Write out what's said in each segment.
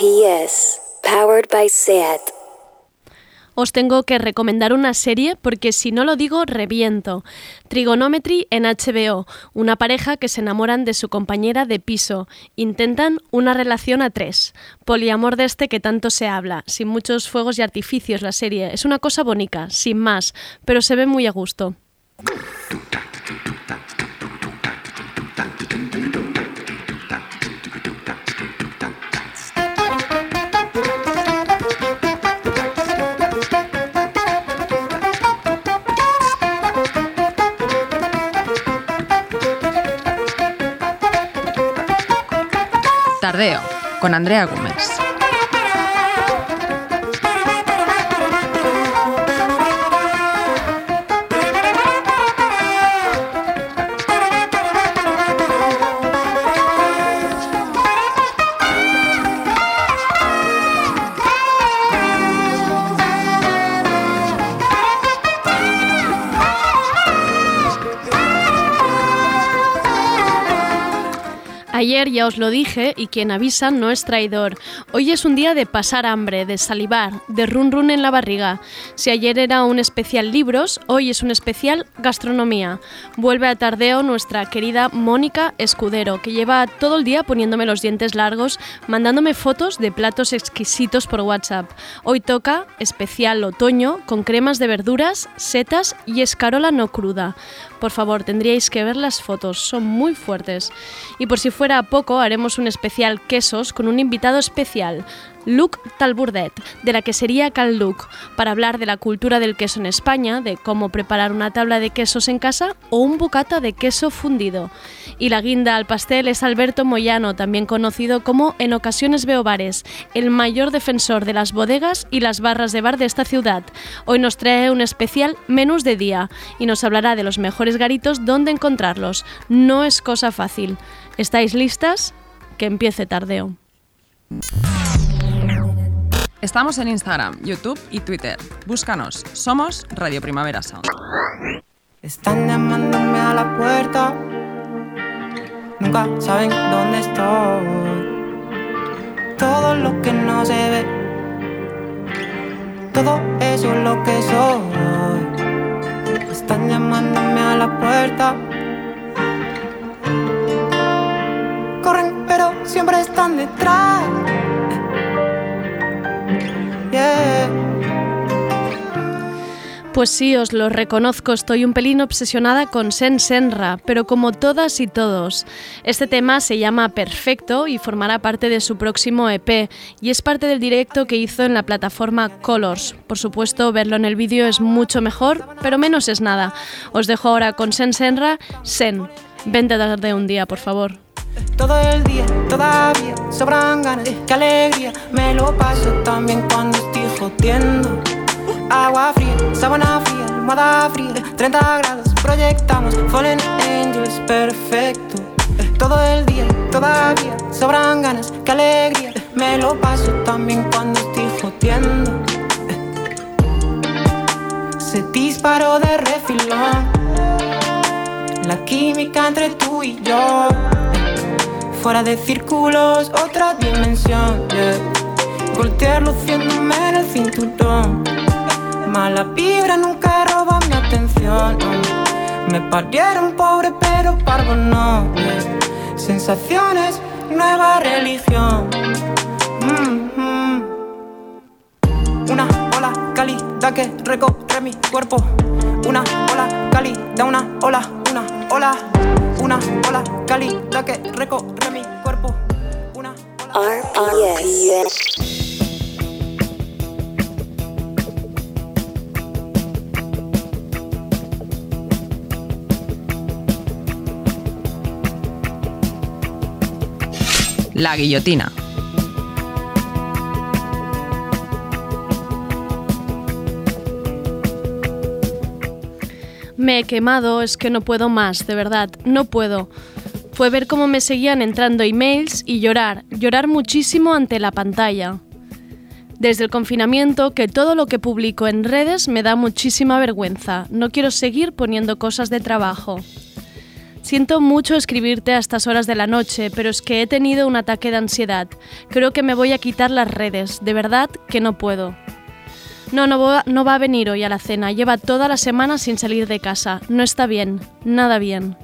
RPS, powered by SAT. Os tengo que recomendar una serie porque si no lo digo, reviento. Trigonometry en HBO, una pareja que se enamoran de su compañera de piso. Intentan una relación a tres. Poliamor de este que tanto se habla, sin muchos fuegos y artificios la serie. Es una cosa bonita, sin más, pero se ve muy a gusto. Con Andrea Gómez. Ayer ya os lo dije y quien avisa no es traidor. Hoy es un día de pasar hambre, de salivar, de run run en la barriga. Si ayer era un especial libros, hoy es un especial gastronomía. Vuelve a tardeo nuestra querida Mónica Escudero, que lleva todo el día poniéndome los dientes largos, mandándome fotos de platos exquisitos por WhatsApp. Hoy toca especial otoño con cremas de verduras, setas y escarola no cruda. Por favor, tendríais que ver las fotos, son muy fuertes. Y por si fuera poco, haremos un especial quesos con un invitado especial, Luc Talburdet, de la quesería Cal Luc, para hablar de la cultura del queso en España, de cómo preparar una tabla de quesos en casa o un bocata de queso fundido. Y la guinda al pastel es Alberto Moyano, también conocido como En ocasiones veo bares, el mayor defensor de las bodegas y las barras de bar de esta ciudad. Hoy nos trae un especial menús de día y nos hablará de los mejores garitos donde encontrarlos. No es cosa fácil. ¿Estáis listas? Que empiece tardeo. Estamos en Instagram, YouTube y Twitter. Búscanos. Somos Radio Primavera Sound. Están llamándome a la puerta. Nunca saben dónde estoy. Todo lo que no se ve. Todo eso es lo que soy. Están llamándome a la puerta. Están detrás. Pues sí, os lo reconozco, estoy un pelín obsesionada con Sen Senra, pero como todas y todos. Este tema se llama Perfecto y formará parte de su próximo EP y es parte del directo que hizo en la plataforma Colors. Por supuesto, verlo en el vídeo es mucho mejor, pero menos es nada. Os dejo ahora con Sen Senra, Sen. Vente a tarde un día, por favor. Todo el día, todavía sobran ganas, qué alegría. Me lo paso también cuando estoy jodiendo. Agua fría, sábana fría, almohada fría, 30 grados, proyectamos Fallen Angels, perfecto. Todo el día, todavía sobran ganas, qué alegría. Me lo paso también cuando estoy jodiendo. Se disparó de refilón. La química entre tú y yo. Fuera de círculos, otra dimensión. Yeah. Voltear luciéndome en el cinturón. Mala vibra nunca roba mi atención. no. Me parieron pobre, pero parvo no. yeah. Sensaciones, nueva religión. Mhm. Una ola cálida que recorre mi cuerpo. Una ola cálida, una ola, una ola. Una ola cálida que recorre mi cuerpo. Una. RPS. La guillotina. Me he quemado, es que no puedo más, de verdad, no puedo. Fue ver cómo me seguían entrando emails y llorar, llorar muchísimo ante la pantalla. Desde el confinamiento, que todo lo que publico en redes me da muchísima vergüenza. No quiero seguir poniendo cosas de trabajo. Siento mucho escribirte a estas horas de la noche, pero es que he tenido un ataque de ansiedad. Creo que me voy a quitar las redes, de verdad que no puedo. No, no va, no va a venir hoy a la cena, lleva toda la semana sin salir de casa. No está bien, nada bien.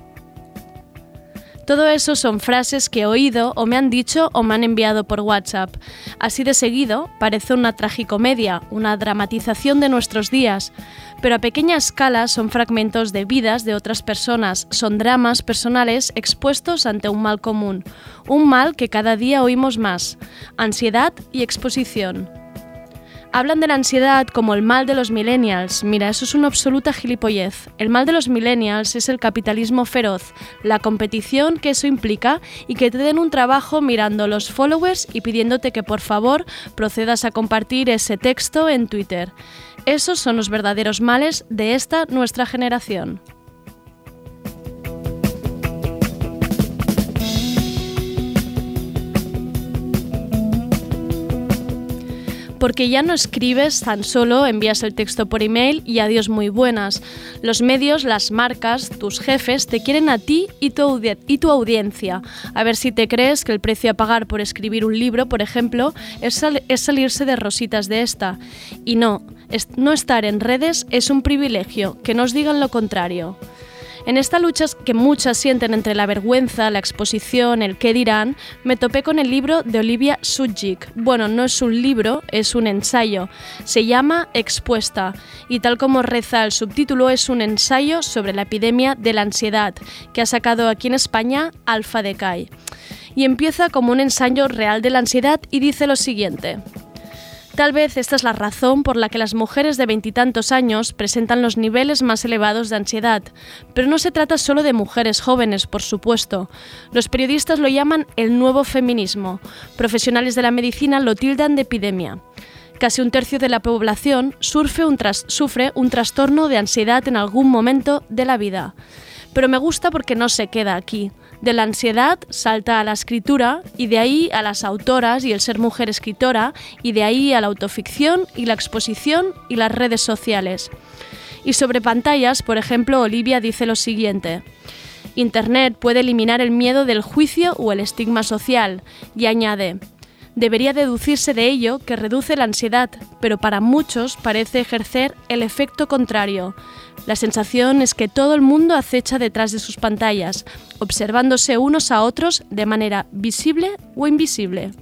Todo eso son frases que he oído o me han dicho o me han enviado por WhatsApp. Así de seguido, parece una tragicomedia, una dramatización de nuestros días, pero a pequeña escala son fragmentos de vidas de otras personas, son dramas personales expuestos ante un mal común, un mal que cada día oímos más, ansiedad y exposición. Hablan de la ansiedad como el mal de los millennials. Mira, eso es una absoluta gilipollez. El mal de los millennials es el capitalismo feroz, la competición que eso implica y que te den un trabajo mirando los followers y pidiéndote que por favor procedas a compartir ese texto en Twitter. Esos son los verdaderos males de esta nuestra generación. Porque ya no escribes tan solo, envías el texto por email y adiós muy buenas. Los medios, las marcas, tus jefes te quieren a ti y tu, audiencia. A ver si te crees que el precio a pagar por escribir un libro, por ejemplo, es, es salirse de rositas de esta. Y no, no estar en redes es un privilegio, que nos digan lo contrario. En esta lucha que muchas sienten entre la vergüenza, la exposición, el qué dirán, me topé con el libro de Olivia Sudjik. Bueno, no es un libro, es un ensayo. Se llama Expuesta y tal como reza el subtítulo es un ensayo sobre la epidemia de la ansiedad que ha sacado aquí en España Alfa Decay. Y empieza como un ensayo real de la ansiedad y dice lo siguiente. Tal vez esta es la razón por la que las mujeres de veintitantos años presentan los niveles más elevados de ansiedad, pero no se trata solo de mujeres jóvenes, por supuesto. Los periodistas lo llaman el nuevo feminismo. Profesionales de la medicina lo tildan de epidemia. Casi un tercio de la población sufre un, sufre un trastorno de ansiedad en algún momento de la vida. Pero me gusta porque no se queda aquí. De la ansiedad salta a la escritura y de ahí a las autoras y el ser mujer escritora y de ahí a la autoficción y la exposición y las redes sociales. Y sobre pantallas, por ejemplo, Olivia dice lo siguiente. Internet puede eliminar el miedo del juicio o el estigma social y añade, debería deducirse de ello que reduce la ansiedad, pero para muchos parece ejercer el efecto contrario, la sensación es que todo el mundo acecha detrás de sus pantallas, observándose unos a otros de manera visible o invisible.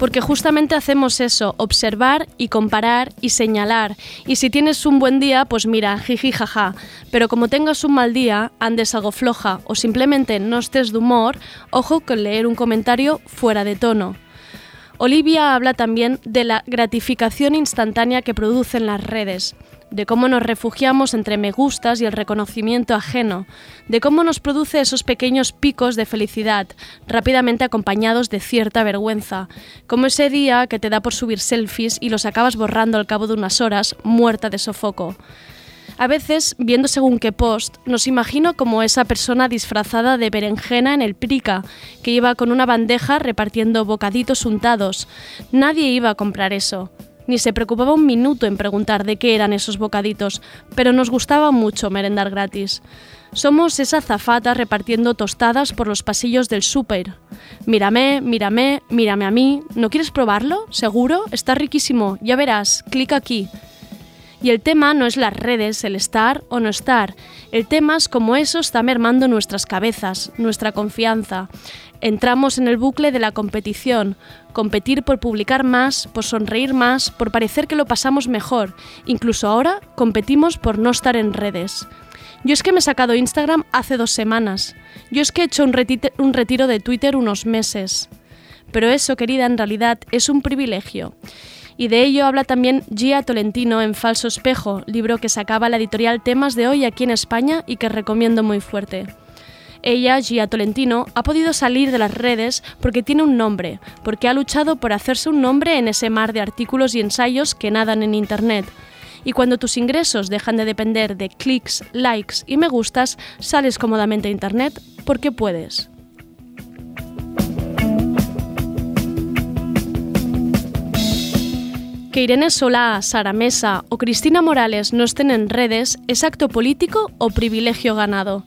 Porque justamente hacemos eso, observar y comparar y señalar. Y si tienes un buen día, pues mira, jiji jaja. Pero como tengas un mal día, andes algo floja o simplemente no estés de humor, ojo con leer un comentario fuera de tono. Olivia habla también de la gratificación instantánea que producen las redes, de cómo nos refugiamos entre me gustas y el reconocimiento ajeno, de cómo nos produce esos pequeños picos de felicidad, rápidamente acompañados de cierta vergüenza, como ese día que te da por subir selfies y los acabas borrando al cabo de unas horas, muerta de sofoco. A veces, viendo según qué post, nos imagino como esa persona disfrazada de berenjena en el prica, que iba con una bandeja repartiendo bocaditos untados. Nadie iba a comprar eso. Ni se preocupaba un minuto en preguntar de qué eran esos bocaditos, pero nos gustaba mucho merendar gratis. Somos esa zafata repartiendo tostadas por los pasillos del súper. Mírame, mírame, mírame a mí. ¿No quieres probarlo? ¿Seguro? Está riquísimo. Ya verás. Clic aquí. Y el tema no es las redes, el estar o no estar. El tema es cómo eso está mermando nuestras cabezas, nuestra confianza. Entramos en el bucle de la competición, competir por publicar más, por sonreír más, por parecer que lo pasamos mejor. Incluso ahora competimos por no estar en redes. Yo es que me he sacado Instagram hace dos semanas. Yo es que he hecho un, un retiro de Twitter unos meses. Pero eso, querida, en realidad es un privilegio y de ello habla también Gia Tolentino en Falso Espejo, libro que sacaba la editorial Temas de hoy aquí en España y que recomiendo muy fuerte. Ella, Gia Tolentino, ha podido salir de las redes porque tiene un nombre, porque ha luchado por hacerse un nombre en ese mar de artículos y ensayos que nadan en Internet. Y cuando tus ingresos dejan de depender de clics, likes y me gustas, sales cómodamente a Internet porque puedes. Que Irene Solá, Sara Mesa o Cristina Morales no estén en redes es acto político o privilegio ganado.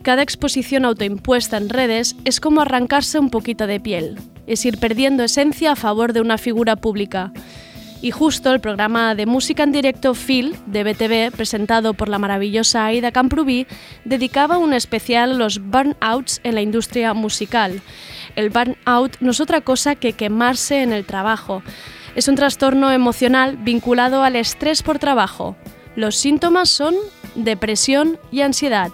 Cada exposición autoimpuesta en redes es como arrancarse un poquito de piel, es ir perdiendo esencia a favor de una figura pública. Y justo el programa de música en directo Phil de BTV, presentado por la maravillosa Aida Camprubí, dedicaba un especial a los burnouts en la industria musical. El burnout no es otra cosa que quemarse en el trabajo. Es un trastorno emocional vinculado al estrés por trabajo. Los síntomas son depresión y ansiedad.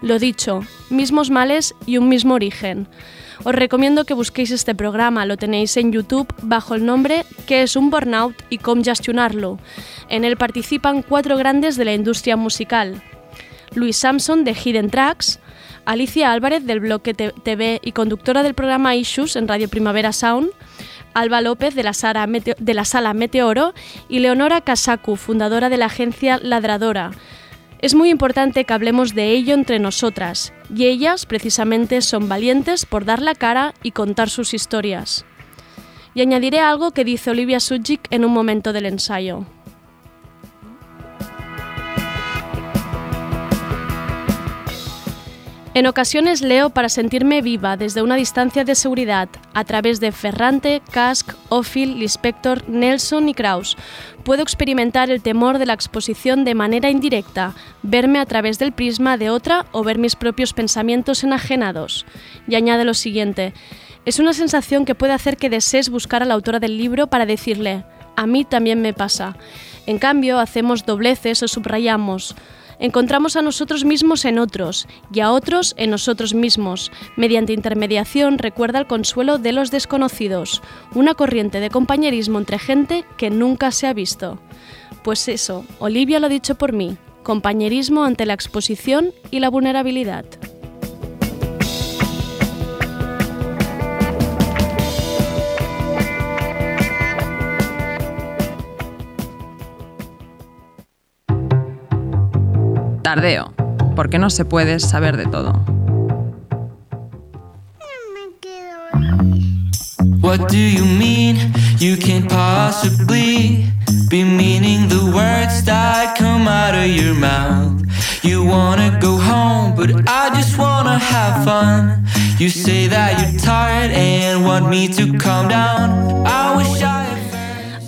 Lo dicho, mismos males y un mismo origen. Os recomiendo que busquéis este programa, lo tenéis en YouTube bajo el nombre ¿Qué es un burnout y cómo gestionarlo? En él participan cuatro grandes de la industria musical. Luis Samson de Hidden Tracks, Alicia Álvarez del Bloque TV y conductora del programa Issues en Radio Primavera Sound, Alba López de la, Sala Meteoro y Leonora Casacu, fundadora de la agencia Ladradora, es muy importante que hablemos de ello entre nosotras, y ellas precisamente son valientes por dar la cara y contar sus historias. Y añadiré algo que dice Olivia Sujic en un momento del ensayo. En ocasiones leo para sentirme viva desde una distancia de seguridad, a través de Ferrante, Kask, Ophil, Lispector, Nelson y Kraus. Puedo experimentar el temor de la exposición de manera indirecta, verme a través del prisma de otra o ver mis propios pensamientos enajenados. Y añade lo siguiente, es una sensación que puede hacer que desees buscar a la autora del libro para decirle, a mí también me pasa. En cambio, hacemos dobleces o subrayamos encontramos a nosotros mismos en otros y a otros en nosotros mismos. Mediante intermediación recuerda el consuelo de los desconocidos, una corriente de compañerismo entre gente que nunca se ha visto. Pues eso, Olivia lo ha dicho por mí, compañerismo ante la exposición y la vulnerabilidad. Tardeo, porque no se puede saber de todo. What do you mean? You can't possibly be meaning the words that come out of your mouth. You wanna go home, but I just wanna have fun. You say that you're tired and want me to calm down. I wish I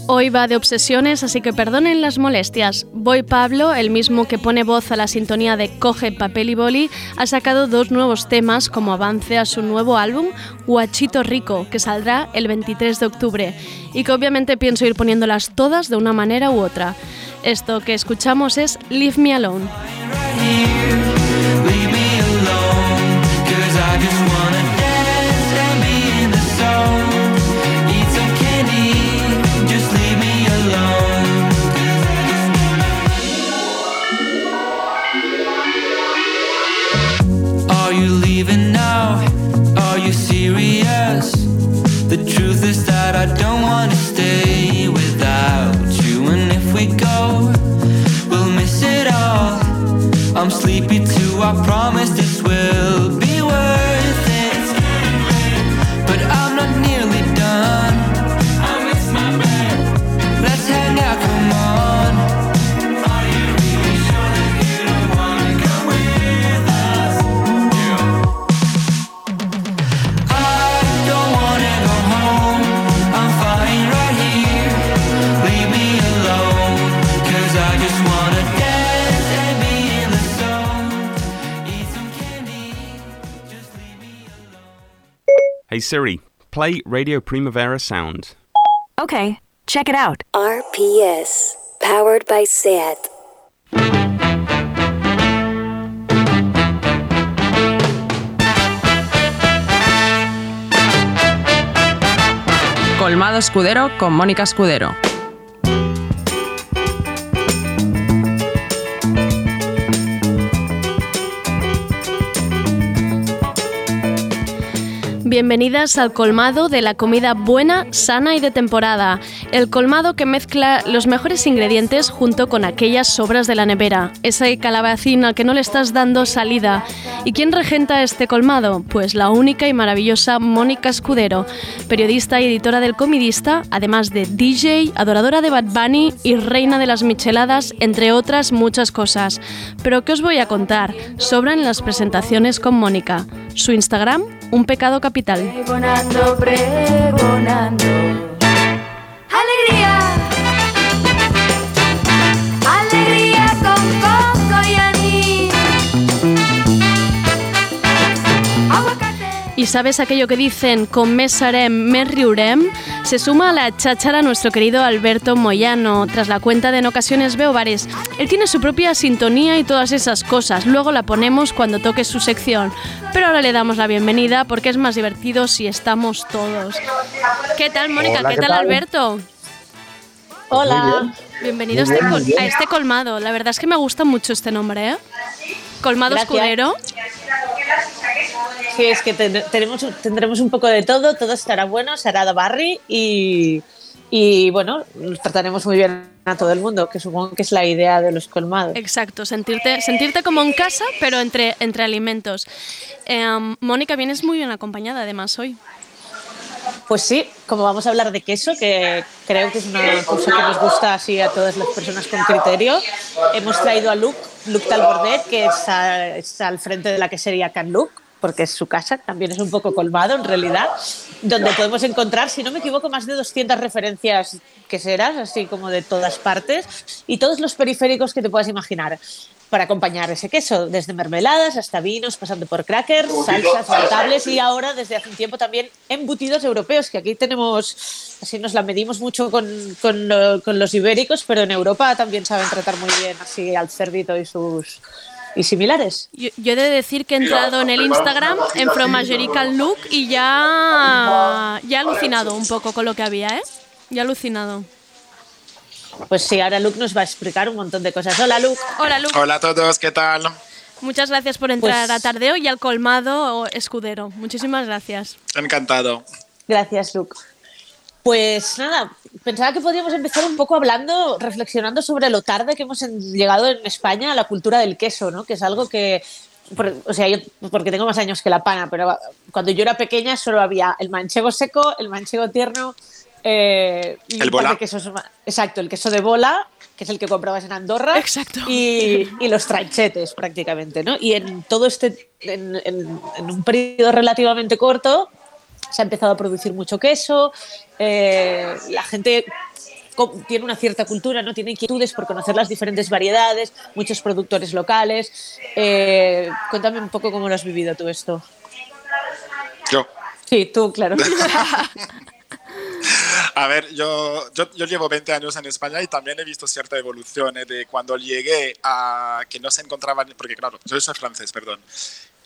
Hoy va de obsesiones, así que perdonen las molestias. Boy Pablo, el mismo que pone voz a la sintonía de Coge papel y boli, ha sacado dos nuevos temas como avance a su nuevo álbum, Guachito Rico, que saldrá el 23 de octubre, y que obviamente pienso ir poniéndolas todas de una manera u otra. Esto que escuchamos es Leave Me Alone. Truth is that I don't wanna stay without you. And if we go, we'll miss it all. I'm sleepy too, I promise Hey Siri, play Radio Primavera Sound. Okay, check it out. RPS, powered by SAT. Colmado Escudero con Mónica Escudero. Bienvenidas al colmado de la comida buena, sana y de temporada. El colmado que mezcla los mejores ingredientes junto con aquellas sobras de la nevera. Ese calabacín al que no le estás dando salida. ¿Y quién regenta este colmado? Pues la única y maravillosa Mónica Escudero, periodista y editora del Comidista, además de DJ, adoradora de Bad Bunny y reina de las micheladas, entre otras muchas cosas. Pero ¿qué os voy a contar? Sobran las presentaciones con Mónica. Su Instagram, un pecado capital. Alegría. Y sabes aquello que dicen con mesarem, me riurem? Se suma a la cháchara nuestro querido Alberto Moyano. Tras la cuenta de En ocasiones veo bares. Él tiene su propia sintonía y todas esas cosas. Luego la ponemos cuando toque su sección. Pero ahora le damos la bienvenida porque es más divertido si estamos todos. ¿Qué tal, Mónica? Hola, ¿Qué ¿qué tal, tal? Este Alberto? Hola. Bienvenido a Muy este, bien, a este colmado. La verdad es que me gusta mucho este nombre, ¿eh? Colmado Gracias. Escudero. Sí, es que ten- tenemos, tendremos un poco de todo, todo estará bueno, será de Barry y, y bueno, nos trataremos muy bien a todo el mundo, que supongo que es la idea de los colmados. Exacto, sentirte, sentirte como en casa, pero entre, entre alimentos. Em, Mónica, vienes muy bien acompañada además hoy. Pues sí, como vamos a hablar de queso, que creo que es una cosa que nos gusta así a todas las personas con criterio, hemos traído a Luke, Luke Talbordet, que es, a- es al frente de la quesería Can Luke, porque es su casa, también es un poco colmado en realidad, donde podemos encontrar, si no me equivoco, más de 200 referencias queseras, así como de todas partes, y todos los periféricos que te puedas imaginar para acompañar ese queso, desde mermeladas hasta vinos, pasando por crackers, salsas, notables y ahora desde hace un tiempo también embutidos europeos, que aquí tenemos, así nos la medimos mucho con, con, con los ibéricos, pero en Europa también saben tratar muy bien así al cerdito y sus y similares. Yo, yo he de decir que he entrado en el Instagram, en Can Look, y ya, ya he alucinado un poco con lo que había, ¿eh? Ya he alucinado. Pues sí, ahora Luke nos va a explicar un montón de cosas. Hola Luke. Hola, Lu. Hola a todos, ¿qué tal? Muchas gracias por entrar Pues- a Tardeo y al colmado escudero. Muchísimas gracias. Encantado. Gracias, Luke. Pues nada, pensaba que podríamos empezar un poco hablando, reflexionando sobre lo tarde que hemos llegado en España a la cultura del queso, ¿no? Que es algo que, por- o sea, yo porque tengo más años que la pana, pero cuando yo era pequeña solo había el manchego seco, el manchego tierno, eh, y El bola. quesos exacto, el queso de bola, que es el que comprabas en Andorra, Exacto. y, y los tranchetes prácticamente, ¿no? Y en todo este, en, en- en un periodo relativamente corto, se ha empezado a producir mucho queso, eh, la gente tiene una cierta cultura, no tiene inquietudes por conocer las diferentes variedades, muchos productores locales. Eh, cuéntame un poco cómo lo has vivido tú esto. Yo. Sí, tú, claro. A ver, yo, yo, yo llevo 20 años en España y también he visto cierta evolución eh, de cuando llegué a que no se encontraban, porque claro, yo soy francés, perdón,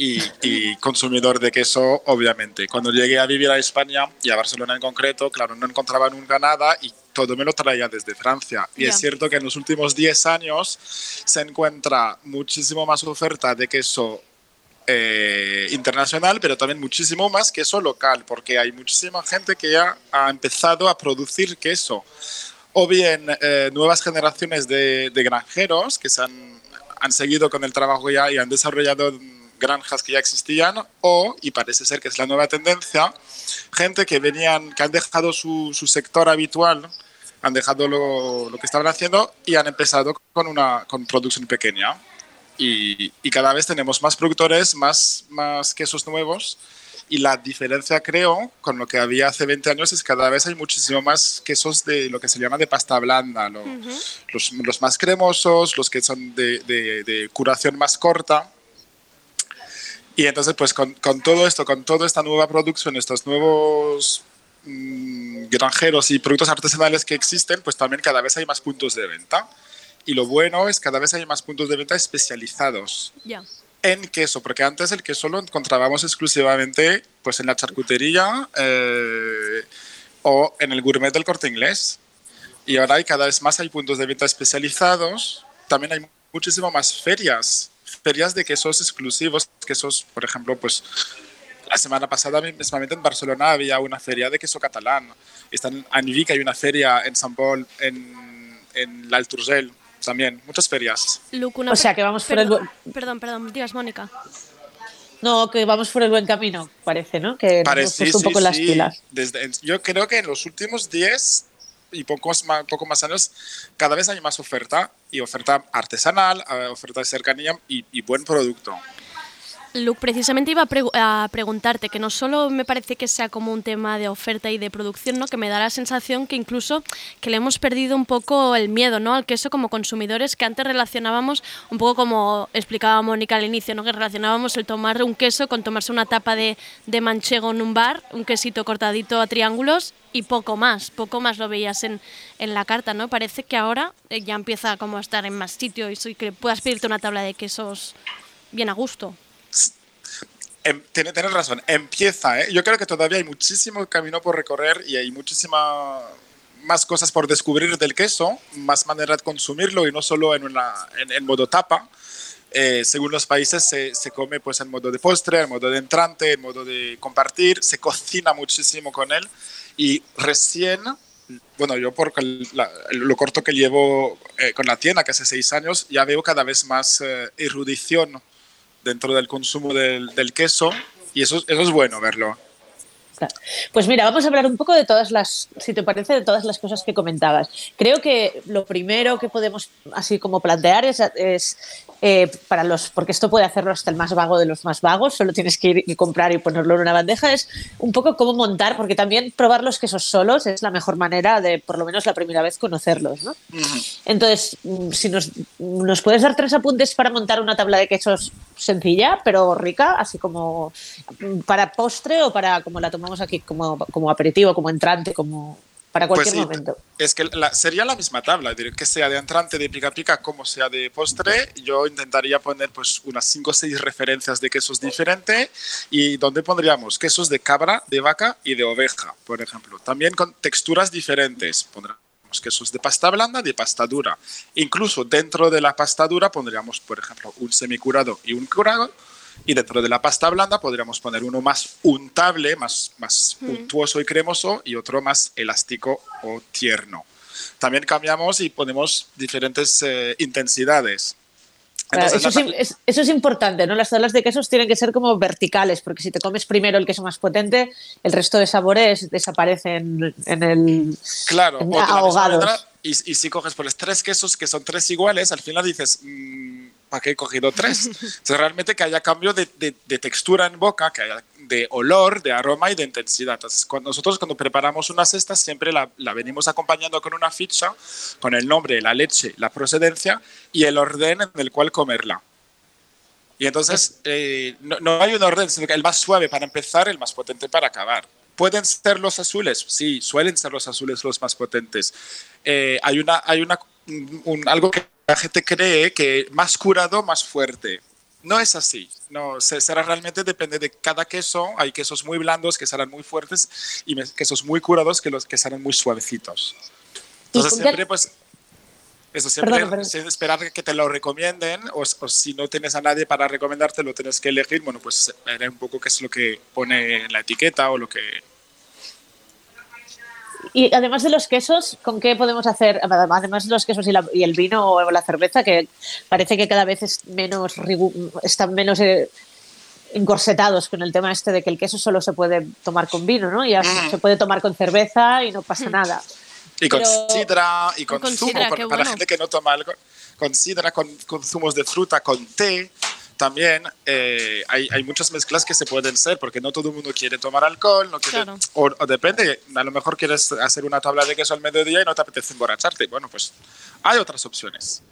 y, y consumidor de queso, obviamente. Cuando llegué a vivir a España y a Barcelona en concreto, claro, no encontraba nunca nada y todo me lo traía desde Francia. Y Ya. es cierto que en los últimos 10 años se encuentra muchísimo más oferta de queso eh, internacional, pero también muchísimo más queso local, porque hay muchísima gente que ya ha empezado a producir queso. O bien eh, nuevas generaciones de, de granjeros que se han, han seguido con el trabajo ya y han desarrollado granjas que ya existían, o, y parece ser que es la nueva tendencia, gente que venían, que han dejado su, su sector habitual, han dejado lo, lo que estaban haciendo y han empezado con una con producción pequeña y, y cada vez tenemos más productores, más, más quesos nuevos. Y la diferencia, creo, con lo que había hace 20 años es que cada vez hay muchísimo más quesos de lo que se llama de pasta blanda, lo- los, los más cremosos, los que son de, de- de curación más corta. Y entonces, pues con, con todo esto, con toda esta nueva producción, estos nuevos mm, granjeros y productos artesanales que existen, pues también cada vez hay más puntos de venta. Y lo bueno es que cada vez hay más puntos de venta especializados Ya. en queso, porque antes el queso lo encontrábamos exclusivamente pues en la charcutería eh, o en el gourmet del corte inglés. Y ahora hay cada vez más hay puntos de venta especializados. También hay muchísimo más ferias, ferias de quesos exclusivos, quesos, por ejemplo, pues la semana pasada mismamente en Barcelona había una feria de queso catalán. Están en Vic hay una feria en Sant Pol, en, en l'Alt Urgell también, muchas ferias. Luke, una O sea, que vamos por el perdón, Perdón, perdón, digas, Mónica. No, que vamos por el buen camino, parece, ¿no? Que nos hemos Parece, un sí, poco las sí. pilas. Desde, yo creo que en los últimos 10 y pocos más, poco más años, cada vez hay más oferta y oferta artesanal, eh, oferta cercanía y buen producto. Luke, precisamente iba a, a preguntarte que no solo me parece que sea como un tema de oferta y de producción, ¿no? que me da la sensación que incluso que le hemos perdido un poco el miedo ¿no? al queso como consumidores, que antes relacionábamos un poco como explicaba Mónica al inicio, ¿no? que relacionábamos el tomar un queso con tomarse una tapa de, de manchego en un bar, un quesito cortadito a triángulos y poco más, poco más lo veías en, en la carta, ¿no? Parece que ahora eh, ya empieza como a estar en más sitios y que puedas pedirte una tabla de quesos bien a gusto. Em, tiene- tienes razón, empieza. ¿eh? Yo creo que todavía hay muchísimo camino por recorrer y hay muchísima más cosas por descubrir del queso, más manera de consumirlo y no solo en, una, en, en modo tapa. Eh, según los países se, se come pues en modo de postre, en modo de entrante, en modo de compartir, se cocina muchísimo con él y recién, bueno, yo por la- lo corto que llevo eh, con la tienda, que hace seis años, ya veo cada vez más eh, erudición dentro del consumo del, del queso y eso, eso es bueno verlo. Pues mira, vamos a hablar un poco de todas las, si te parece, de todas las cosas que comentabas. Creo que lo primero que podemos así como plantear es, es, eh, para los, porque esto puede hacerlo hasta el más vago de los más vagos, solo tienes que ir y comprar y ponerlo en una bandeja, es un poco cómo montar, porque también probar los quesos solos es la mejor manera de, por lo menos la primera vez, conocerlos, ¿no? Entonces, mm, si nos, nos puedes dar tres apuntes para montar una tabla de quesos sencilla, pero rica, así como para postre o para, como la tomamos aquí, como, como aperitivo, como entrante, como para cualquier Pues sí, momento. Es que la- sería la misma tabla, que sea de entrante, de pica pica, como sea de postre. Yo intentaría poner pues unas 5 o 6 referencias de quesos diferentes y donde pondríamos quesos de cabra, de vaca y de oveja, por ejemplo. También con texturas diferentes. Quesos de pasta blanda, de pasta dura. Incluso dentro de la pasta dura pondríamos, por ejemplo, un semicurado y un curado. Y dentro de la pasta blanda podríamos poner uno más untable, más, más untuoso y cremoso, y otro más elástico o tierno. También cambiamos y ponemos diferentes eh, intensidades. Claro, Entonces, eso, es, eso es importante, ¿no? Las tablas de quesos tienen que ser como verticales, porque si te comes primero el queso más potente, el resto de sabores desaparecen en el Claro, en- ahogados. y, y si coges pues tres quesos que son tres iguales, al final dices, ¿para qué he cogido tres? Entonces realmente que haya cambio de, de- de textura en boca, que haya de olor, de aroma y de intensidad. Entonces cuando nosotros cuando preparamos una cesta siempre la, la venimos acompañando con una ficha, con el nombre, la leche, la procedencia y el orden en el cual comerla. Y entonces eh, no, no hay un orden, sino que el más suave para empezar, el más potente para acabar. ¿Pueden ser los azules? Sí, suelen ser los azules los más potentes. Eh, hay una, hay una, un- un- algo que la gente cree que más curado, más fuerte. No es así. No, se- será realmente depende de cada queso. Hay quesos muy blandos que serán muy fuertes y quesos muy curados que los que serán muy suavecitos. Entonces siempre pues eso siempre perdona. sin esperar que te lo recomienden o, o si no tienes a nadie para recomendarte lo tienes que elegir bueno pues ver un poco qué es lo que pone en la etiqueta o lo que Y además de los quesos, ¿con qué podemos hacer? Además de los quesos y, la- y el vino o la cerveza, que parece que cada vez es menos están menos eh, encorsetados con el tema este de que el queso solo se puede tomar con vino, ¿no? Ya Mm. se puede tomar con cerveza y no pasa nada. y con Pero- sidra y con, con zumo sidra, para, bueno. gente que no toma algo con sidra con, con zumos de fruta con té también eh, hay, hay muchas mezclas que se pueden hacer porque no todo el mundo quiere tomar alcohol no quiere, Claro. o, o depende a lo mejor quieres hacer una tabla de queso al mediodía y no te apetece emborracharte bueno pues hay otras opciones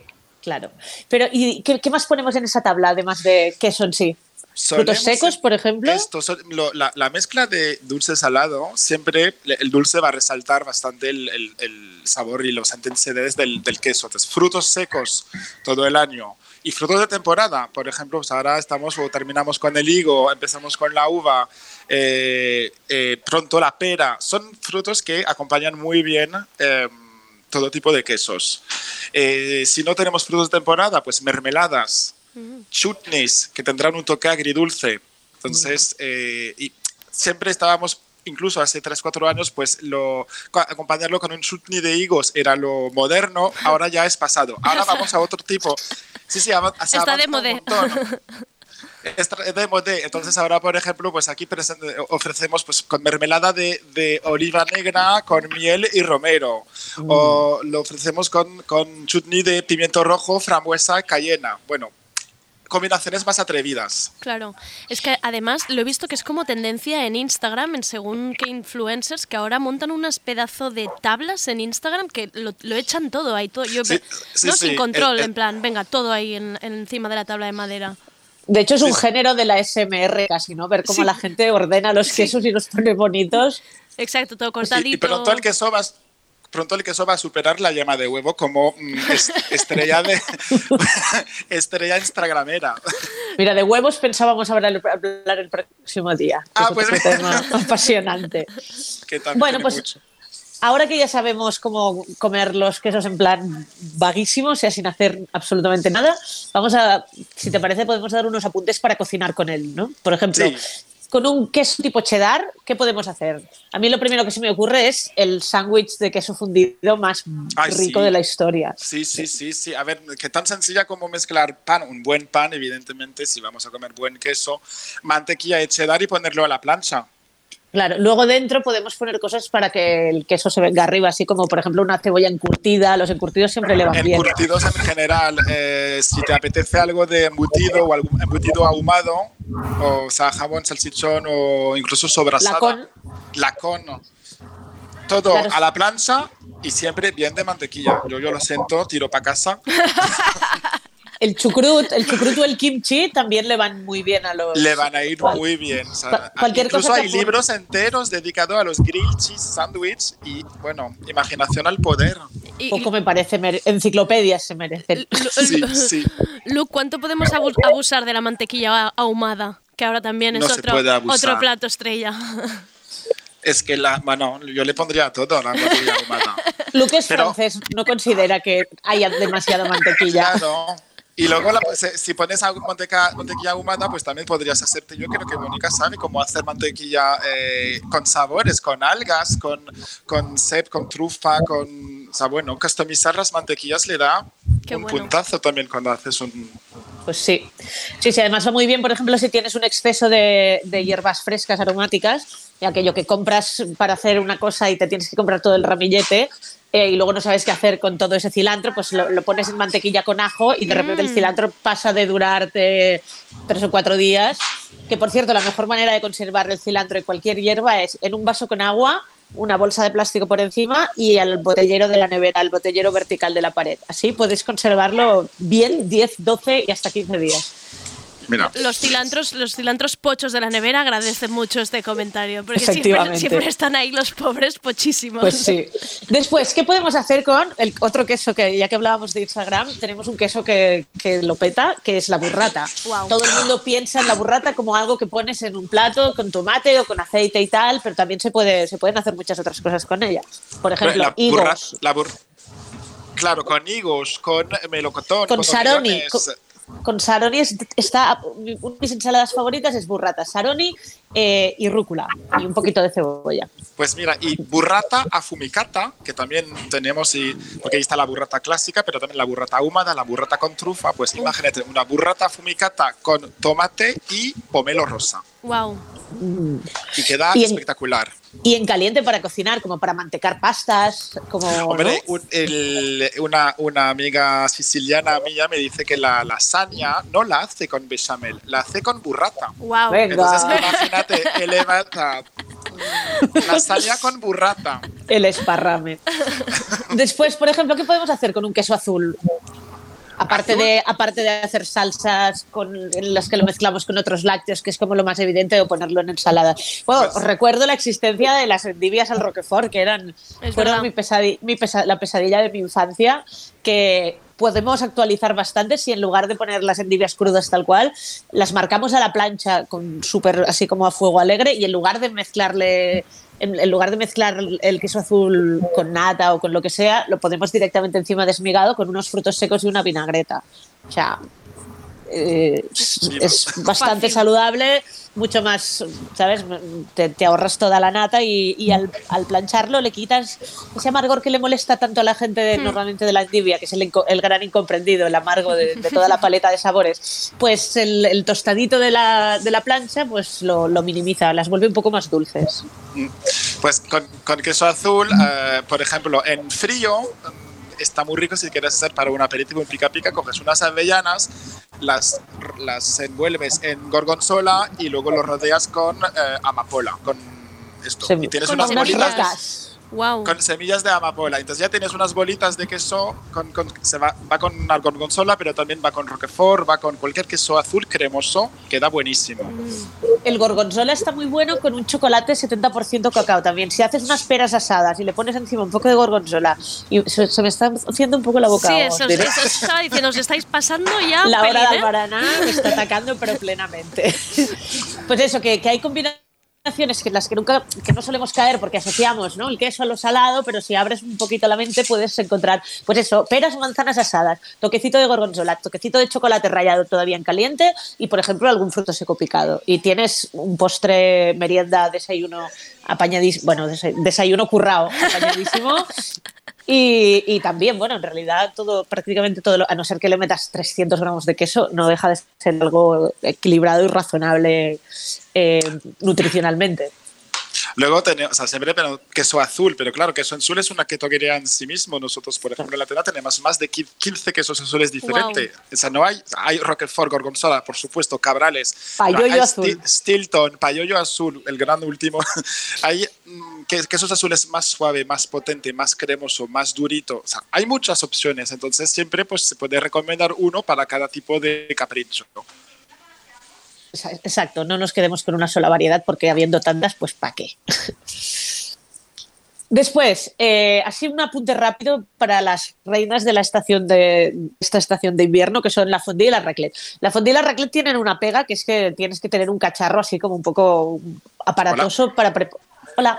Claro. Pero, ¿y qué, qué más ponemos en esa tabla, además de queso en sí? ¿Frutos secos, por ejemplo? Esto, lo- la, la mezcla de dulce-salado, siempre el dulce va a resaltar bastante el, el- el sabor y las intensidades del, del queso. Entonces, frutos secos todo el año y frutos de temporada. Por ejemplo, pues ahora estamos o terminamos con el higo, empezamos con la uva, eh, eh, pronto la pera. Son frutos que acompañan muy bien. eh, todo tipo de quesos. Eh, si no tenemos frutos de temporada, pues mermeladas, chutneys que tendrán un toque agridulce. Entonces, y siempre estábamos incluso hace 3, 4 años, pues lo, co- acompañarlo con un chutney de higos era lo moderno, ahora ya es pasado. Ahora vamos a otro tipo. Sí, sí, se Está de tra- de modé. Entonces ahora, por ejemplo, pues aquí ofrecemos pues con mermelada de, de oliva negra, con miel y romero. O lo ofrecemos con, con chutney de pimiento rojo, frambuesa, cayena. Bueno, combinaciones más atrevidas. Claro, es que además lo he visto que es como tendencia en Instagram, en según qué influencers, que ahora montan unas pedazo de tablas en Instagram que lo, lo echan todo ahí, todo. Yo, Sí, ve- sí, no sí, sin control, el- el- en plan, venga, todo ahí en, en encima de la tabla de madera. De hecho, es un género de la SMR casi, ¿no? Ver cómo Sí. la gente ordena los quesos y los pone bonitos. Exacto, todo cortadito. y pronto el queso va, pronto el queso va a superar la yema de huevo como mm, es- estrella de estrella instagramera. Mira, de huevos pensábamos hablar, hablar el próximo día. que Ah, es pues otro tema apasionante. Que Bueno, pues mucho. ahora que ya sabemos cómo comer los quesos en plan vaguísimo, o sea, sin hacer absolutamente nada, vamos a, si te parece, podemos dar unos apuntes para cocinar con él, ¿no? Por ejemplo, Sí. Con un queso tipo cheddar, ¿qué podemos hacer? A mí lo primero que se me ocurre es el sándwich de queso fundido más Ay, rico sí. de la historia. Sí, sí, sí, sí. A ver, que tan sencilla como mezclar pan, un buen pan, evidentemente, si vamos a comer buen queso, mantequilla y cheddar y ponerlo a la plancha. Claro, luego dentro podemos poner cosas para que el queso se venga arriba, así como por ejemplo una cebolla encurtida. Los encurtidos siempre le van bien. Encurtidos en general, eh, si te apetece algo de embutido o algún embutido ahumado, o sea, jamón, salchichón o incluso sobrasada. Lacón. Lacón. Todo Claro. a la plancha y siempre bien de mantequilla. Yo, yo lo siento, tiro para casa. El chucrut, el chucrut o el kimchi también le van muy bien a los. Le van a ir Cual- muy bien. o sea, cualquier incluso cosa hay libros enteros dedicados a los grilled cheese sandwich y, bueno, imaginación al poder. Y- Poco me parece, enciclopedias se merecen. Sí, sí. Luke, ¿cuánto podemos abu- abusar de la mantequilla ahumada? Que ahora también es No se otro, plato estrella. Es que la, bueno, yo le pondría todo la mantequilla ahumada. Luke es Pero- francés, no considera que haya demasiada mantequilla. Claro. Y luego, la- se- si pones manteca, mantequilla ahumada, pues también podrías hacerte. Yo creo que Mónica sabe cómo hacer mantequilla eh, con sabores, con algas, con, con sep, con trufa, con. O sea, bueno, customizar las mantequillas le da Qué un bueno. puntazo también cuando haces un. Pues sí. Sí, sí, además va muy bien, por ejemplo, si tienes un exceso de, de hierbas frescas aromáticas, y aquello que compras para hacer una cosa y te tienes que comprar todo el ramillete. Eh, y luego no sabes qué hacer con todo ese cilantro, pues lo, lo pones en mantequilla con ajo y de repente el Mm. cilantro pasa de durarte tres o cuatro días. Que por cierto, la mejor manera de conservar el cilantro y cualquier hierba es en un vaso con agua, una bolsa de plástico por encima y al botellero de la nevera, al botellero vertical de la pared. Así puedes conservarlo bien 10, 12 y hasta 15 días. Mira. Los cilantros, los cilantros pochos de la nevera agradecen mucho este comentario, porque siempre, Efectivamente. siempre están ahí los pobres pochísimos. Pues sí. Después, ¿qué podemos hacer con el otro queso que ya que hablábamos de Instagram, tenemos un queso que, que lo peta, que es la burrata. Todo el mundo piensa en la burrata como algo que pones en un plato con tomate o con aceite y tal, pero también se puede se pueden hacer muchas otras cosas con ella. Por ejemplo, la burra- higos. la bur- claro, con higos, con melocotón, Con con- Con saroni es- está una de mis ensaladas favoritas es burrata, saroni eh, y rúcula y un poquito de cebolla. Pues mira, y burrata afumicata, que también tenemos, y, porque ahí está la burrata clásica, pero también la burrata ahumada, la burrata con trufa, pues imagínate, una burrata afumicata con tomate y pomelo rosa. Wow. Y queda Y en- espectacular. Y en caliente para cocinar, como para mantecar pastas, como Hombre, ¿no? un- el- una, una amiga siciliana mía me dice que la lasaña no la hace con bechamel, la hace con burrata. Wow. Venga. Entonces, imagínate, elevada lasaña con burrata. el esparrame. Después, por ejemplo, ¿qué podemos hacer con un queso azul? Aparte de, aparte de hacer salsas con, en las que lo mezclamos con otros lácteos, que es como lo más evidente, o ponerlo en ensalada. Bueno, Pues- os recuerdo la existencia de las endivias al Roquefort, que eran fueron mi pesadi- mi pesa- la pesadilla de mi infancia, que podemos actualizar bastante si en lugar de poner las endivias crudas tal cual, las marcamos a la plancha con súper así como a fuego alegre y en lugar de mezclarle en, lugar de mezclar el queso azul con nata o con lo que sea, lo ponemos directamente encima desmigado con unos frutos secos y una vinagreta. O sea, eh, es, bastante saludable, mucho más, ¿sabes? Te, te ahorras toda la nata y, y al, al plancharlo le quitas ese amargor que le molesta tanto a la gente de- Hmm. normalmente de la endivia, que es el, el gran incomprendido, el amargo de, de toda la paleta de sabores. Pues el, el tostadito de la, de la plancha pues lo, lo minimiza, las vuelve un poco más dulces. Pues con, con queso azul, eh, por ejemplo, en frío mm, está muy rico si quieres hacer para un aperitivo en pica pica, coges unas avellanas, las, las envuelves en gorgonzola y luego lo rodeas con eh, amapola, con esto. Y tienes Con unas bolitas. Wow. con semillas de amapola. Entonces ya tienes unas bolitas de queso, con, con- se va, va con la gorgonzola, pero también va con roquefort, va con cualquier queso azul cremoso, queda buenísimo. El gorgonzola está muy bueno con un chocolate 70% cacao también. Si haces unas peras asadas y le pones encima un poco de gorgonzola, y se, se me está haciendo un poco la boca. Sí, eso, Diré- eso estaba diciendo, os estáis pasando ya La hora pelín, de ¿eh? Albarana me está atacando, pero plenamente. Pues eso, que, que hay combinaciones que las que nunca que no solemos caer porque asociamos ¿no? el queso a lo salado, pero si abres un poquito la mente puedes encontrar, pues eso, peras o manzanas asadas, toquecito de gorgonzola, toquecito de chocolate rallado todavía en caliente y, por ejemplo, algún fruto seco picado. Y tienes un postre, merienda, desayuno apañadísimo, bueno, desa- desayuno currao apañadísimo. Y, y también, bueno, en realidad todo, prácticamente todo, lo- a no ser que le metas 300 gramos de queso, no deja de ser algo equilibrado y razonable eh, nutricionalmente. Luego tenemos, o sea, siempre pero queso azul, pero claro, queso azul es una categoría en sí mismo. Nosotros, por ejemplo, en la tienda tenemos más de 15 quesos azules diferentes. O sea, no hay, hay Roquefort, Gorgonzola, por supuesto, Cabrales, Payoyo azul. Sti- Stilton, Payoyo azul, el gran último. hay mm, que- quesos azules más suave, más potente, más cremoso, más durito. O sea, hay muchas opciones. Entonces, siempre pues, se puede recomendar uno para cada tipo de capricho. Exacto, no nos quedemos con una sola variedad porque habiendo tantas, pues ¿para qué? Después, eh, así un apunte rápido para las reinas de la estación de esta estación de invierno, que son la fondue y la raclette. La fondue y la raclette tienen una pega, que es que tienes que tener un cacharro así como un poco aparatoso para preparar. Hola.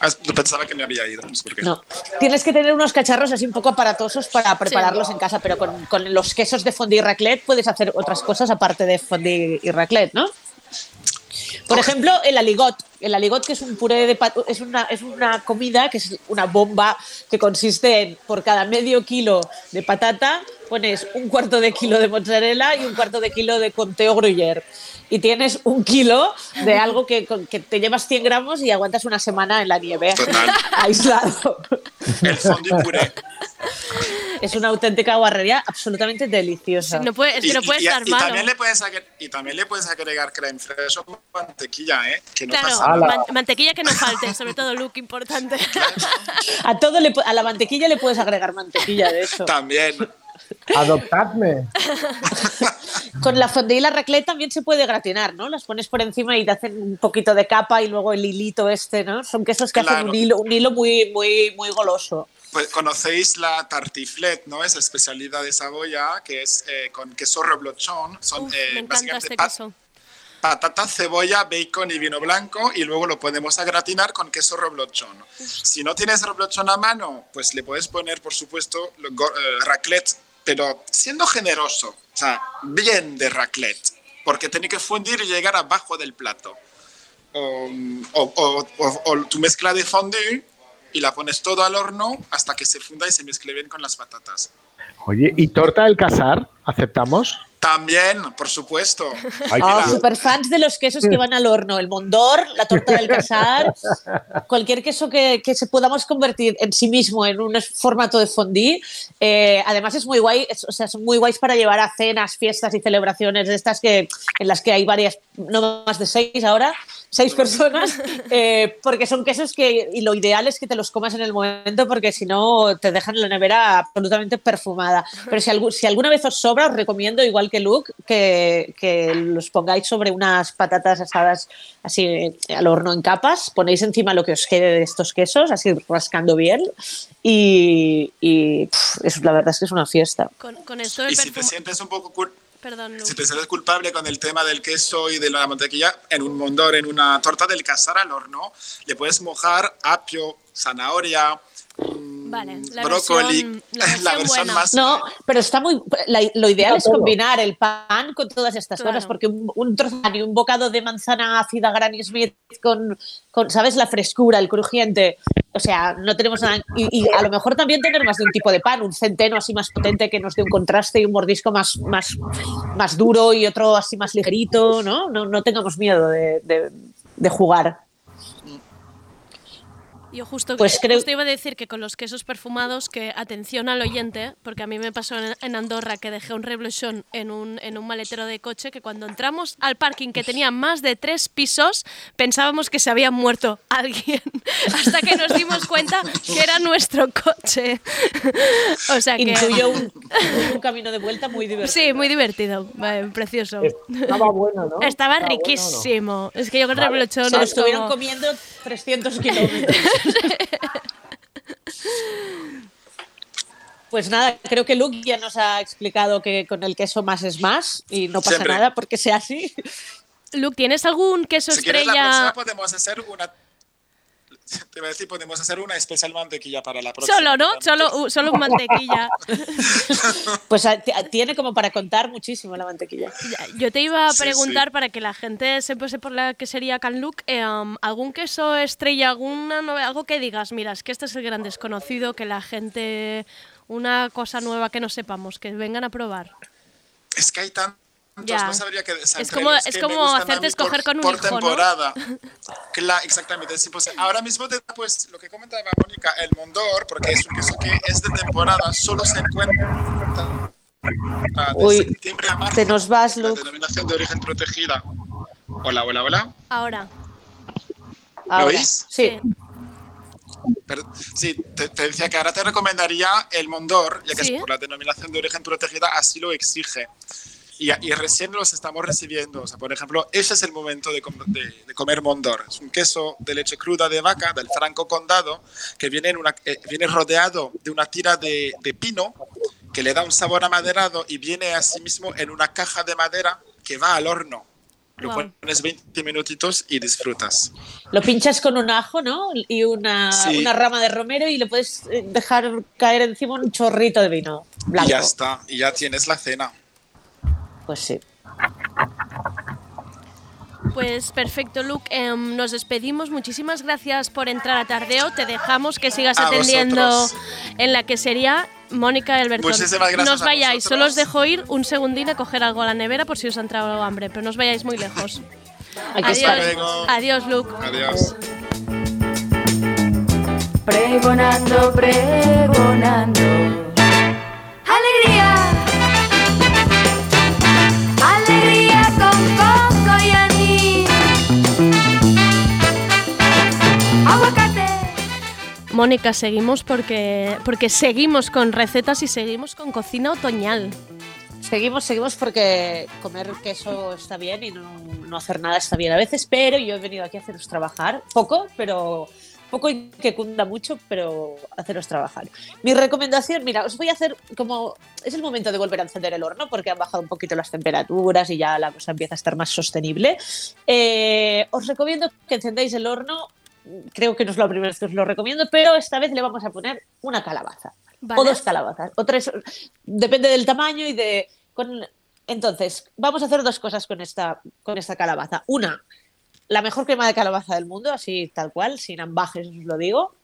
Ah, Pensaba que me había ido. no sé por qué. No. Tienes que tener unos cacharros así un poco aparatosos para prepararlos en casa, pero con, con los quesos de fondue y raclette puedes hacer otras cosas aparte de fondue y raclette, ¿no? Por ejemplo, el aligot. El aligot, que es un puré de pat- es una, es una comida que es una bomba que consiste en por cada medio kilo de patata pones un cuarto de kilo de mozzarella y un cuarto de kilo de conteo gruyère. Y tienes un kilo de algo que, que te llevas 100 gramos y aguantas una semana en la nieve, Total. aislado. El fondue puré. Es una auténtica guarrería absolutamente deliciosa. No puede, es que no puede y, estar y malo. también le puedes agregar, y también le puedes agregar creme fraiche o mantequilla, ¿eh? Que no Claro, pasa nada. man- mantequilla que no falte, sobre todo look importante. A todo le a la mantequilla le puedes agregar mantequilla, de eso. También. Adoptadme. Con la fondue y la raclette también se puede gratinar, ¿no? Las pones por encima y te hacen un poquito de capa y luego el hilito este, ¿no? Son quesos que hacen un hilo, un hilo muy, muy, muy goloso. Pues conocéis la tartiflette, ¿no? Es especialidad de Saboya, que es eh, con queso reblochón. Son Uf, eh, me encanta básicamente este queso. patata, cebolla, bacon y vino blanco y luego lo podemos a gratinar con queso reblochón. Si no tienes reblochón a mano, pues le puedes poner, por supuesto, lo- eh, raclette, pero siendo generoso, o sea, bien de raclette, porque tiene que fundir y llegar abajo del plato. O, o- o- tu mezcla de fondue y la pones todo al horno hasta que se funda y se mezcle bien con las patatas. Oye, ¿y torta del casar? ¿Aceptamos? También, por supuesto. Ay, Ah, Mira, super fans de los quesos que van al horno, el mondor, la torta del casar, cualquier queso que, que se podamos convertir en sí mismo en un formato de fondue. Eh, además es muy guay, es- o sea, son muy guays para llevar a cenas, fiestas y celebraciones de estas que en las que hay varias, no más de seis ahora, seis personas, eh, porque son quesos que y lo ideal es que te los comas en el momento porque si no te dejan en la nevera absolutamente perfumada. Pero si, si alguna vez os sobra, os recomiendo, igual que Luke, que, que los pongáis sobre unas patatas asadas así eh, al horno en capas, ponéis encima lo que os quede de estos quesos, así rascando bien, y, y, pff, es, la verdad es que es una fiesta. Con, con esto del y si te sientes un poco cul- Perdón. Si te sientes culpable con el tema del queso y de la mantequilla, en un mondor, en una torta del casar al horno, le puedes mojar apio, zanahoria, Vale, la brócoli, versión- la la versión, versión buena. más... No, pero está muy. la- lo ideal es combinar el pan con todas estas Claro. cosas, porque un, un pan y un bocado de manzana ácida Granny Smith con, con, ¿sabes? La frescura, el crujiente. O sea, no tenemos nada. Y, y a lo mejor también tener más de un tipo de pan, un centeno así más potente que nos dé un contraste y un mordisco más, más, más duro y otro así más ligerito, ¿no? No, no tengamos miedo de, de- de jugar. Yo justo, Pues creo- justo iba a decir que con los quesos perfumados, que atención al oyente, porque a mí me pasó en, en Andorra que dejé un reblochón en un, en un maletero de coche que cuando entramos al parking que tenía más de tres pisos, pensábamos que se había muerto alguien, hasta que nos dimos cuenta que era nuestro coche. o sea que... Intuyo un, un camino de vuelta muy divertido. Sí, muy divertido, vale, precioso. Estaba bueno, ¿no? Estaba bueno, ¿no? riquísimo. Es que yo con reblochón Se estuvieron como- comiendo 300 kilómetros. Pues nada, creo que Luke ya nos ha explicado que con el queso más es más y no pasa Siempre. nada porque sea así. Luke, ¿tienes algún queso Si quieres la estrella? próxima podemos hacer una... Te iba a decir, podemos hacer una especial mantequilla para la próxima. Solo, ¿no? Solo, solo un mantequilla. Pues tiene como para contar muchísimo la mantequilla. Yo te iba a preguntar sí. para que la gente se pase por la que sería Can Luke, eh, um, algún queso estrella, alguna algo que digas, mira, es que este es el gran desconocido, que la gente, una cosa nueva que no sepamos, que vengan a probar. Es que hay tantos, Ya. no sabría que Es como- es como hacerte escoger con un por hijo, ¿no? temporada. Exactamente, es imposible. Ahora mismo, te- pues lo que comentaba Mónica, el Mondor, porque es un queso que es de temporada, solo se encuentra de Uy, septiembre a marzo. te nos vas, La Luke. denominación de origen protegida. Hola, hola, hola. Ahora, Ahora. oís? Sí. Pero- sí, te, te decía que ahora te recomendaría el Mondor, ya que Sí. es por la denominación de origen protegida, así lo exige. Y, y recién los estamos recibiendo. O sea, por ejemplo, ese es el momento de, com- de- de comer Mondor. Es un queso de leche cruda de vaca, del Franco Condado, que viene, en una, eh, viene rodeado de una tira de, de pino que le da un sabor amaderado y viene asimismo en una caja de madera que va al horno. Lo Guau. pones 20 minutitos y disfrutas. Lo pinchas con un ajo, ¿no? Y una, Sí. una rama de romero y le puedes eh, dejar caer encima un chorrito de vino blanco. Y ya está, y ya tienes la cena. Pues sí. pues perfecto, Luke. em, nos despedimos. Muchísimas gracias por entrar a Tardeo. Te dejamos que sigas A atendiendo vosotros. en la que sería Mónica Elberton. Muchísimas gracias No os vayáis, solo os dejo ir un segundín a coger algo a la nevera por si os ha entrado hambre, pero no os vayáis muy lejos. Hasta Adiós, adiós Luke. Adiós. Pregonando, pregonando. Alegría Mónica, seguimos porque, porque seguimos con recetas y seguimos con cocina otoñal. Seguimos, seguimos porque comer queso está bien y no, no hacer nada está bien a veces, pero yo he venido aquí a haceros trabajar, poco, pero poco que cunda mucho, pero haceros trabajar. Mi recomendación, mira, os voy a hacer como, es el momento de volver a encender el horno porque han bajado un poquito las temperaturas y ya la cosa empieza a estar más sostenible. Eh, os recomiendo que encendáis el horno, creo que no es la primera vez que os lo recomiendo, pero esta vez le vamos a poner una calabaza. Vale. O dos calabazas, o tres, depende del tamaño y de... Con, entonces, vamos a hacer dos cosas con esta, con esta calabaza. Una, la mejor crema de calabaza del mundo, así tal cual, sin ambajes os lo digo,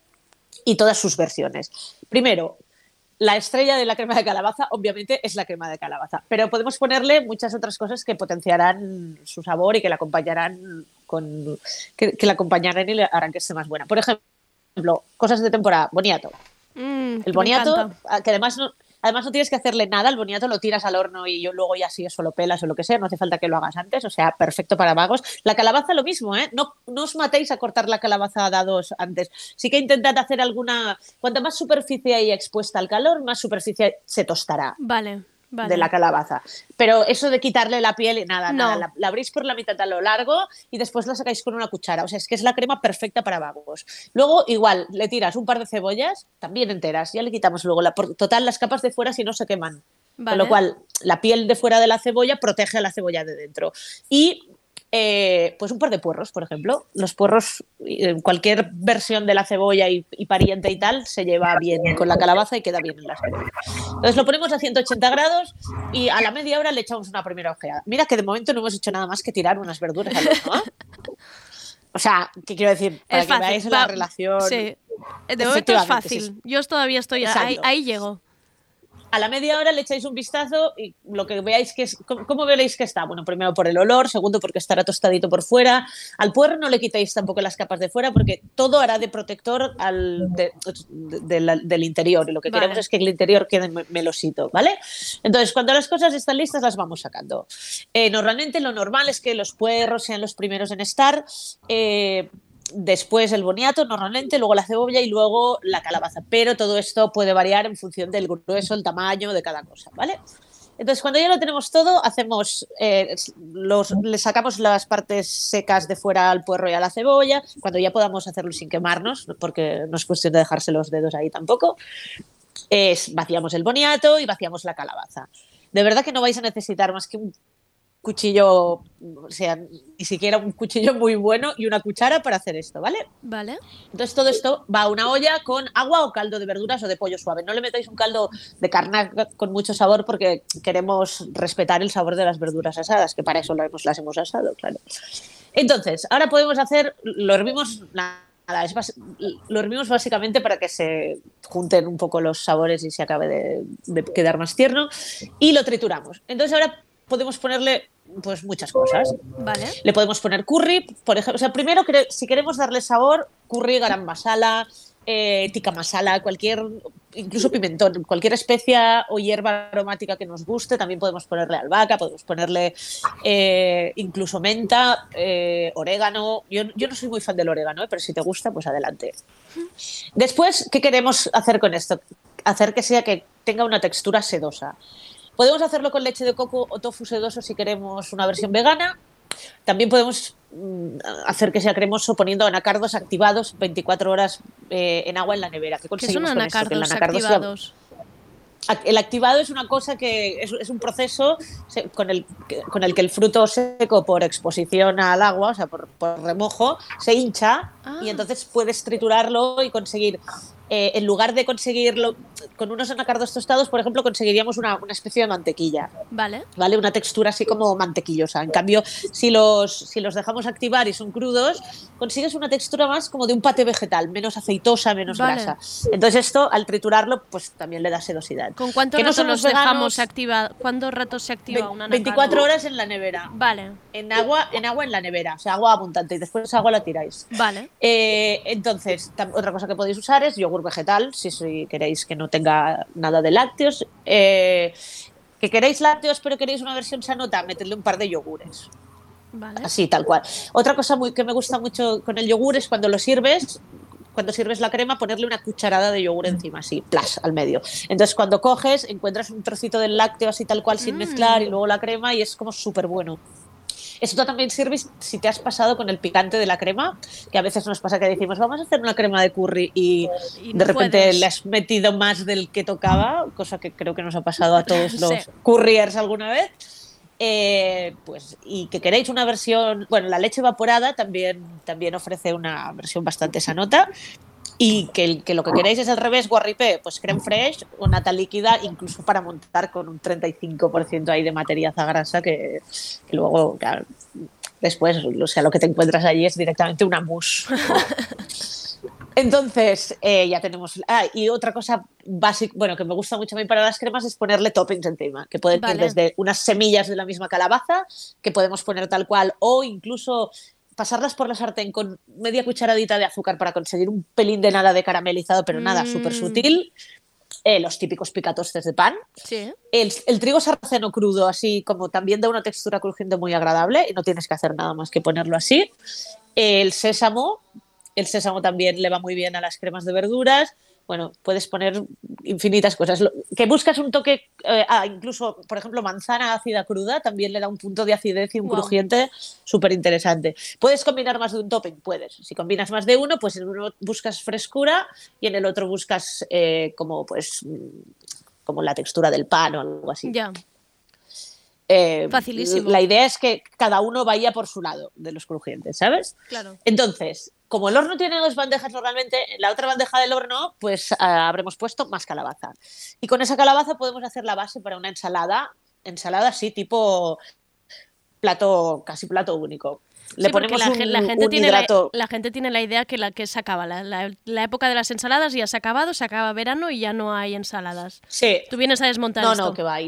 y todas sus versiones. Primero, la estrella de la crema de calabaza, obviamente, es la crema de calabaza, pero podemos ponerle muchas otras cosas que potenciarán su sabor y que la acompañarán con que, que la acompañarán y le harán que esté más buena. Por ejemplo, cosas de temporada, boniato. Mm, El boniato, que además no, además no tienes que hacerle nada, el boniato lo tiras al horno y yo luego ya sí eso lo pelas o lo que sea, no hace falta que lo hagas antes, o sea, perfecto para vagos. La calabaza lo mismo, ¿eh? No, no os matéis a cortar la calabaza a dados antes. Sí que intentad hacer alguna, cuanta más superficie hay expuesta al calor, más superficie se tostará Vale, vale. de la calabaza. Pero eso de quitarle la piel y nada, No. nada, la, la abrís por la mitad a lo largo y después la sacáis con una cuchara. O sea, es que es la crema perfecta para vagos. Luego, igual, le tiras un par de cebollas, también enteras, ya le quitamos luego la. por- Total, las capas de fuera si no se queman. Vale. Con lo cual, la piel de fuera de la cebolla protege a la cebolla de dentro. Y eh, pues un par de puerros, por ejemplo. Los puerros, eh, cualquier versión de la cebolla y, y pariente y tal, se lleva bien con la calabaza y queda bien en la cebolla. Entonces lo ponemos a 180 grados y a la media hora le echamos una primera ojeada. Mira que de momento no hemos hecho nada más que tirar unas verduras al horno, ¿eh? O sea, ¿qué quiero decir? Para Es que fácil, veáis la relación. Sí. De momento es sí, fácil. Yo todavía estoy ahí, ahí llego. A la media hora le echáis un vistazo y lo que veáis que es. ¿Cómo, cómo veréis que está? Bueno, primero por el olor, segundo porque estará tostadito por fuera. Al puerro no le quitéis tampoco las capas de fuera porque todo hará de protector al, de- de la- del interior y lo que Vale. queremos es que el interior quede me- melosito, ¿vale? Entonces, cuando las cosas están listas, las vamos sacando. Eh, normalmente lo normal es que los puerros sean los primeros en estar. eh, después el boniato normalmente, luego la cebolla y luego la calabaza. Pero todo esto puede variar en función del grueso, el tamaño de cada cosa, ¿vale? Entonces, cuando ya lo tenemos todo, hacemos, eh, los, le sacamos las partes secas de fuera al puerro y a la cebolla, cuando ya podamos hacerlo sin quemarnos, porque no es cuestión de dejarse los dedos ahí tampoco. Es, vaciamos el boniato y vaciamos la calabaza. De verdad que no vais a necesitar más que un cuchillo, o sea, ni siquiera un cuchillo muy bueno y una cuchara para hacer esto, ¿vale? Vale. Entonces todo esto va a una olla con agua o caldo de verduras o de pollo suave. No le metáis un caldo de carne con mucho sabor porque queremos respetar el sabor de las verduras asadas, que para eso las hemos, las hemos asado, claro. Entonces, ahora podemos hacer, lo hervimos, nada, es bas- lo hervimos básicamente para que se junten un poco los sabores y se acabe de, de quedar más tierno y lo trituramos. Entonces ahora podemos ponerle pues muchas cosas. Vale. Le podemos poner curry, por ejemplo. O sea, primero, si queremos darle sabor, curry, garam masala, eh, tikka masala, cualquier, incluso pimentón, cualquier especia o hierba aromática que nos guste. También podemos ponerle albahaca, podemos ponerle eh, incluso menta, eh, orégano. Yo, yo no soy muy fan del orégano, eh, pero si te gusta, pues adelante. Después, ¿qué queremos hacer con esto? Hacer que sea que tenga una textura sedosa. Podemos hacerlo con leche de coco o tofu sedoso si queremos una versión vegana. También podemos mm, hacer que sea cremoso poniendo anacardos activados 24 horas eh, en agua en la nevera. ¿Qué ¿Qué son con esto? Que el anacardos anacardo sea- activados? Ac- El activado es una cosa que es, es un proceso con el, que- con el que el fruto seco por exposición al agua, o sea, por, por remojo, se hincha Ah. y entonces puedes triturarlo y conseguir, eh, en lugar de conseguirlo con unos anacardos tostados, por ejemplo, conseguiríamos una, una especie de mantequilla. Vale. ¿vale? Una textura así como mantequillosa. En cambio, si los, si los dejamos activar y son crudos, consigues una textura más como de un pate vegetal, menos aceitosa, menos Vale. grasa. Entonces esto, al triturarlo, pues también le da sedosidad. ¿Con cuánto no rato son los los veganos, dejamos? ¿Cuántos ratos se activa Ve- un anacardo? 24 horas en la nevera. Vale, En agua, en agua en la nevera, o sea, agua abundante, y después agua la tiráis. vale. Eh, entonces, otra cosa que podéis usar es yogur vegetal, si, si queréis que no tenga nada de lácteos. Eh, que queréis lácteos pero queréis una versión sanota, metedle un par de yogures. Vale. Así, tal cual. Otra cosa muy, que me gusta mucho con el yogur es cuando lo sirves, cuando sirves la crema, ponerle una cucharada de yogur encima, así, plas, al medio. Entonces, cuando coges, encuentras un trocito del lácteo así tal cual sin Mm. mezclar y luego la crema y es como súper bueno. Esto también sirve si te has pasado con el picante de la crema, que a veces nos pasa que decimos, vamos a hacer una crema de curry y, Y de no repente puedes. le has metido más del que tocaba, cosa que creo que nos ha pasado a todos los Sí. couriers alguna vez. Eh, pues, y que queréis una versión, bueno, la leche evaporada también, también ofrece una versión bastante sanota. Y que, lo que queréis es al revés, guarripé, pues creme fresh o nata líquida, incluso para montar con un 35% ahí de materiaza grasa que, que luego, claro, después, o sea, lo que te encuentras allí es directamente una mousse. Entonces, eh, ya tenemos. Ah, y otra cosa básica, bueno, que me gusta mucho a mí para las cremas es ponerle toppings encima, que pueden Vale. ir desde unas semillas de la misma calabaza, que podemos poner tal cual, o incluso pasarlas por la sartén con media cucharadita de azúcar para conseguir un pelín de nada de caramelizado, pero nada, Mm. súper sutil. Eh, los típicos picatostes de pan. Sí. El, el trigo sarraceno crudo, así como también da una textura crujiente muy agradable y no tienes que hacer nada más que ponerlo así. El sésamo, el sésamo también le va muy bien a las cremas de verduras. Bueno, puedes poner infinitas cosas. Que buscas un toque, eh, ah, incluso, por ejemplo, manzana ácida cruda también le da un punto de acidez y un crujiente súper interesante. ¿Puedes combinar más de un topping? Puedes. Si combinas más de uno, pues en uno buscas frescura y en el otro buscas eh, como, pues, mm, como la textura del pan o algo así. Ya. Eh, Facilísimo. La idea es que cada uno vaya por su lado de los crujientes, ¿sabes? Claro. Entonces, como el horno tiene dos bandejas normalmente, en la otra bandeja del horno, pues ah, habremos puesto más calabaza. Y con esa calabaza podemos hacer la base para una ensalada, ensalada así, tipo plato, casi plato único. Le Sí, ponemos la, un, la gente un tiene la, la gente tiene la idea que la que se acaba la, la- época de las ensaladas ya se ha acabado, se acaba verano y ya no hay ensaladas. Sí. Tú vienes a desmontar No, esto. no, que va.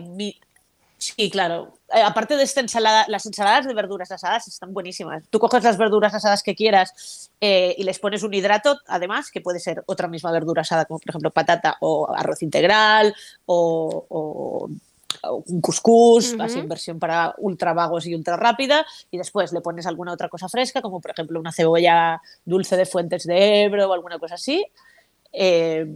Sí, claro. Eh, aparte de esta ensalada, las ensaladas de verduras asadas están buenísimas. Tú coges las verduras asadas que quieras eh, y les pones un hidrato, además, que puede ser otra misma verdura asada, como por ejemplo patata o arroz integral o, o- un cuscús, así en versión para ultra vagos y ultra rápida. Y después le pones alguna otra cosa fresca, como por ejemplo una cebolla dulce de Fuentes de Ebro o alguna cosa así. Eh,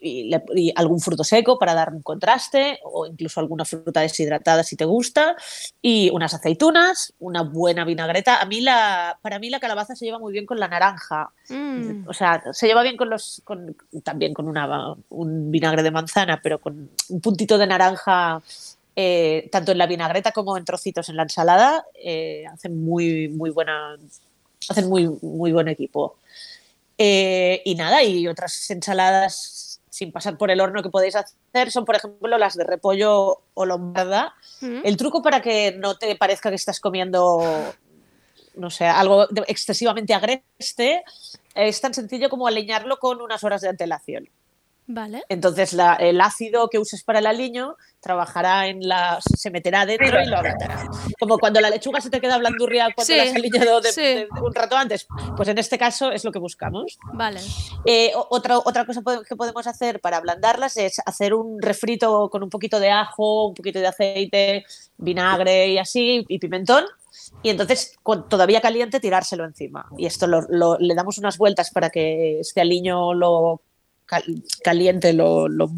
y, le- y algún fruto seco para dar un contraste o incluso alguna fruta deshidratada si te gusta y unas aceitunas, una buena vinagreta. A mí la, para mí la calabaza se lleva muy bien con la naranja. Mm. O sea, se lleva bien con los, con, también con una, un vinagre de manzana, pero con un puntito de naranja, eh, tanto en la vinagreta como en trocitos en la ensalada, eh, hacen muy, muy buena, hacen muy, muy buen equipo. Eh, y nada, y otras ensaladas sin pasar por el horno que podéis hacer son, por ejemplo, las de repollo o lombarda. Mm. El truco para que no te parezca que estás comiendo, no sé, algo excesivamente agreste es tan sencillo como aliñarlo con unas horas de antelación. Vale. Entonces la- el ácido que uses para el aliño trabajará en la se meterá dentro y lo ablandará. Como cuando la lechuga se te queda blandurria cuando Sí, la has aliñado de, sí. de un rato antes. Pues en este caso es lo que buscamos. Vale. Eh, otra, otra cosa que podemos hacer para ablandarlas es hacer un refrito con un poquito de ajo, un poquito de aceite, vinagre y así, y pimentón. Y entonces, todavía caliente, tirárselo encima. Y esto lo- lo- le damos unas vueltas para que este aliño lo cal- caliente lo, lo-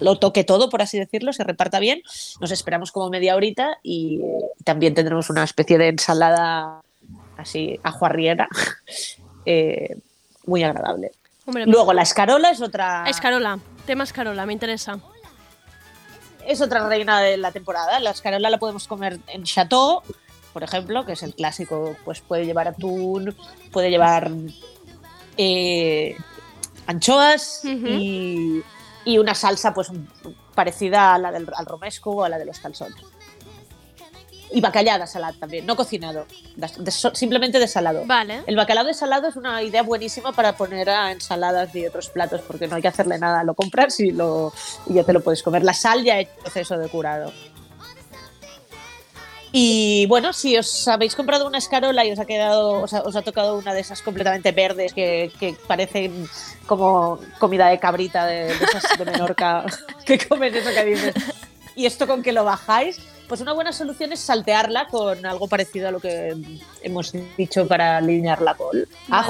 lo toque todo, por así decirlo, se reparta bien. Nos esperamos como media horita y eh, también tendremos una especie de ensalada así ajuarriera, eh, muy agradable. Hombre, Luego la escarola es otra, Escarola. Tema escarola, me interesa. es otra reina de la temporada. La escarola la podemos comer en chateau, por ejemplo, que es el clásico. Pues puede llevar atún, puede llevar eh, anchoas Ujú. y, y una salsa pues parecida a la del al romesco o a la de los calzones. Y bacallao de salad también, no cocinado, de- de- simplemente desalado. Vale. El bacalao desalado es una idea buenísima para poner a ensaladas y otros platos porque no hay que hacerle nada, lo compras y, lo, y ya te lo puedes comer. La sal ya el proceso de curado. Y bueno, si os habéis comprado una escarola y os ha quedado, os ha, os ha tocado una de esas completamente verdes que, que parecen como comida de cabrita de, de esas de Menorca que comes eso que dices. Y esto con que lo bajáis, pues una buena solución es saltearla con algo parecido a lo que hemos dicho para alinear la col. Vale.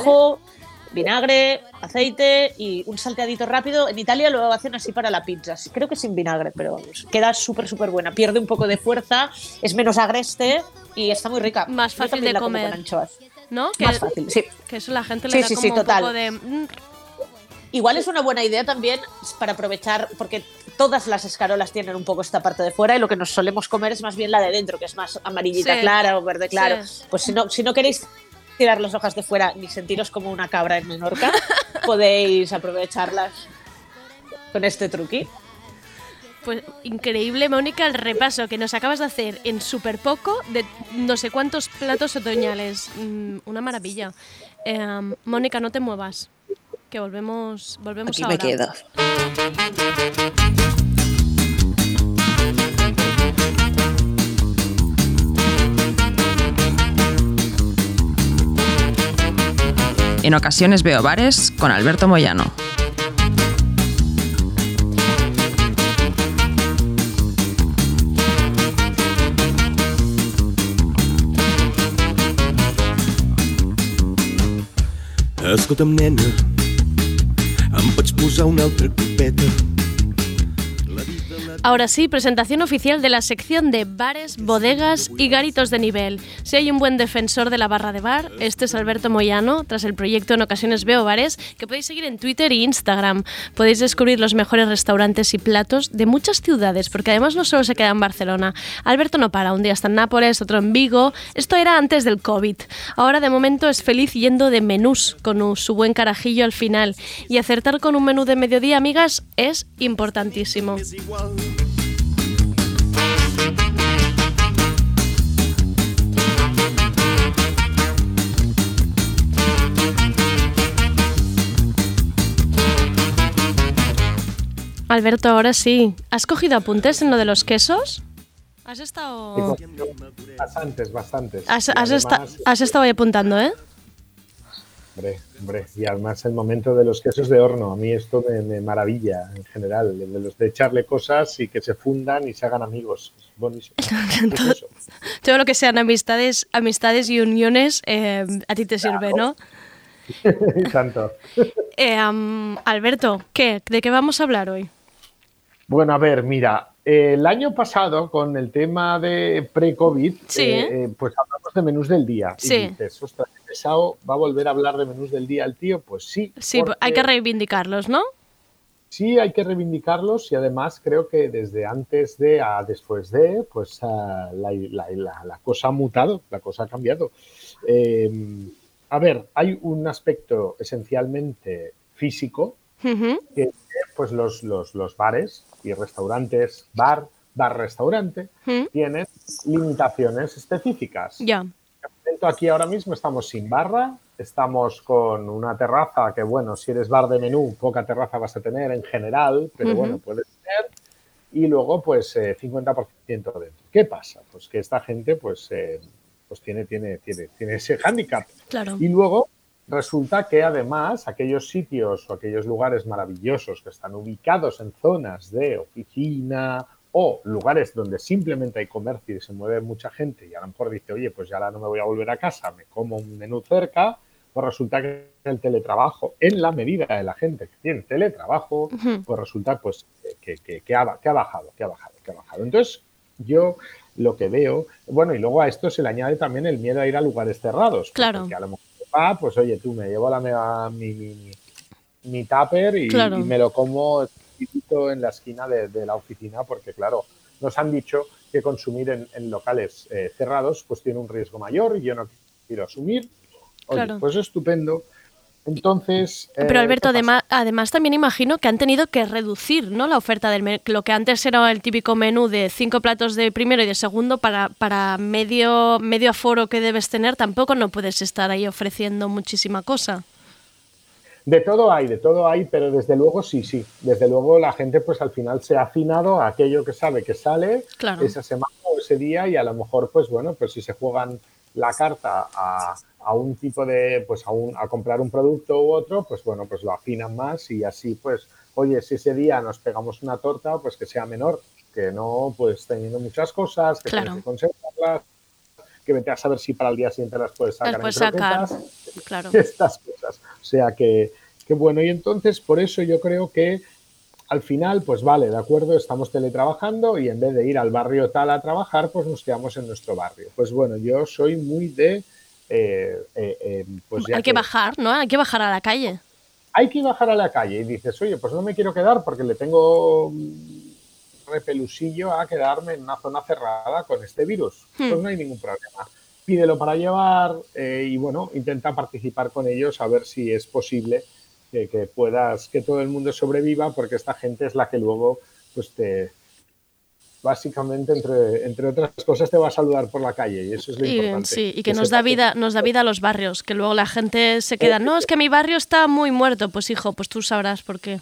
Vinagre, aceite y un salteadito rápido. En Italia lo hacen así para la pizza. Creo que sin vinagre, pero vamos, queda súper, súper buena. Pierde un poco de fuerza, es menos agreste y está muy rica. Más fácil de la como comer. con anchoas. ¿No? Que, Más fácil, sí. que eso la gente le Sí, da sí, como un total. poco de... mm, Igual es una buena idea también para aprovechar, porque todas las escarolas tienen un poco esta parte de fuera y lo que nos solemos comer es más bien la de dentro, que es más amarillita Sí. clara o verde claro. Sí. Pues si no, si no queréis tirar las hojas de fuera ni sentiros como una cabra en Menorca, podéis aprovecharlas con este truqui. Pues increíble, Mónica, el repaso que nos acabas de hacer en súper poco de no sé cuántos platos otoñales. Mm, una maravilla. Eh, Mónica, no te muevas, que volvemos, volvemos Aquí ahora. me quedo. En ocasiones veo bares con Alberto Moyano. Escolta'm, nena, em pots posar una altra copeta? Ahora sí, presentación oficial de la sección de bares, bodegas y garitos de nivel. Si hay un buen defensor de la barra de bar, este es Alberto Moyano, tras el proyecto En Ocasiones Veo Bares, que podéis seguir en Twitter e Instagram. Podéis descubrir los mejores restaurantes y platos de muchas ciudades, porque además no solo se queda en Barcelona. Alberto no para, un día está en Nápoles, otro en Vigo. Esto era antes del COVID. Ahora de momento es feliz yendo de menús, con su buen carajillo al final. Y acertar con un menú de mediodía, amigas, es importantísimo. Alberto, ahora sí. ¿Has cogido apuntes en lo de los quesos? ¿Has estado...? Bastantes, bastantes. Has, estado ahí apuntando, ¿eh? Hombre, hombre, y además el momento de los quesos de horno, a mí esto me, me maravilla en general, de los de echarle cosas y que se fundan y se hagan amigos. Es buenísimo. todo, todo lo que sean amistades, amistades y uniones, eh, a ti te sirve, ¿no? tanto. Eh, Alberto, ¿qué? ¿De qué vamos a hablar hoy? Bueno, a ver, mira, el año pasado con el tema de pre-COVID, Sí. eh, eh, pues hablamos de menús del día. Sí. Y dices, ostras, pesado, ¿va a volver a hablar de menús del día el tío? Pues sí. Sí, porque hay que reivindicarlos, ¿no? Sí, hay que reivindicarlos y además creo que desde antes de a después de, pues la, la- la- la cosa ha mutado, la cosa ha cambiado. Eh, a ver, hay un aspecto esencialmente físico, Ujú. que es pues los, los, los bares y restaurantes, bar, bar-restaurante, Mm. tienen limitaciones específicas. Ya. Momento aquí ahora mismo estamos sin barra, estamos con una terraza que, bueno, si eres bar de menú, poca terraza vas a tener en general, pero Ujú. bueno, puedes tener. Y luego, pues, eh, 50% dentro. ¿Qué pasa? Pues que esta gente, pues, eh, pues tiene, tiene, tiene, tiene ese hándicap. Claro. Y luego resulta que además aquellos sitios o aquellos lugares maravillosos que están ubicados en zonas de oficina o lugares donde simplemente hay comercio y se mueve mucha gente y a lo mejor dice, oye, pues ya ahora no me voy a volver a casa, me como un menú cerca, pues resulta que el teletrabajo, en la medida de la gente que tiene teletrabajo, pues resulta pues que, que- que ha, que ha bajado, que ha bajado, que ha bajado. Entonces, yo lo que veo, bueno, y luego a esto se le añade también el miedo a ir a lugares cerrados. Claro. Porque a lo mejor, ah, pues oye, tú me llevo la mi, mi, mi, tupper y, Claro. y me lo como en la esquina de, de la oficina, porque claro, nos han dicho que consumir en, en locales eh, cerrados pues tiene un riesgo mayor y yo no quiero asumir. Oye, Claro. pues estupendo. Entonces. Pero eh, Alberto, además, además también imagino que han tenido que reducir ¿no? la oferta del. Lo que antes era el típico menú de cinco platos de primero y de segundo para, para medio, medio aforo que debes tener, tampoco no puedes estar ahí ofreciendo muchísima cosa. De todo hay, de todo hay, pero desde luego sí, sí. Desde luego la gente pues al final se ha afinado a aquello que sabe que sale Claro. esa semana o ese día y a lo mejor pues bueno, pues si se juegan la carta a, a un tipo de, pues a, un, a comprar un producto u otro, pues bueno, pues lo afinan más y así pues, oye, si ese día nos pegamos una torta, pues que sea menor, que no pues teniendo muchas cosas, que Claro. tienes que conservarlas, que vete a saber si para el día siguiente las puedes sacar Las puedes sacar, claro. estas cosas. O sea que, que bueno, y entonces por eso yo creo que al final, pues vale, de acuerdo, estamos teletrabajando y en vez de ir al barrio tal a trabajar, pues nos quedamos en nuestro barrio. Pues bueno, yo soy muy de... eh, eh, eh, pues ya Hay que bajar, ¿no? Hay que bajar a la calle. hay que bajar a la calle y dices, oye, pues no me quiero quedar porque le tengo mm, repelusillo a quedarme en una zona cerrada con este virus. Hmm. Pues no hay ningún problema. Pídelo para llevar eh, y bueno, intenta participar con ellos a ver si es posible que, que puedas, que todo el mundo sobreviva porque esta gente es la que luego, pues te, básicamente, entre, entre otras cosas, te va a saludar por la calle y eso es lo Y, importante. sí, y que nos da vida, nos da vida a los barrios, que luego la gente se queda, no, es que mi barrio está muy muerto. Pues hijo, pues tú sabrás por qué.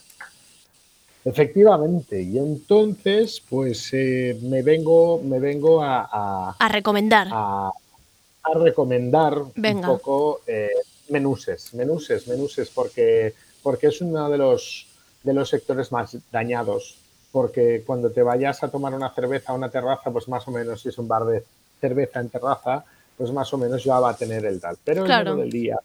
Efectivamente, y entonces pues eh, me vengo, me vengo a, a, A recomendar. a- a recomendar Venga. un poco eh, menuses, menuses, menuses, porque, porque es uno de los, de los sectores más dañados, porque cuando te vayas a tomar una cerveza a una terraza, pues más o menos si es un bar de cerveza en terraza, pues más o menos ya va a tener el tal. Pero Claro. el menú del día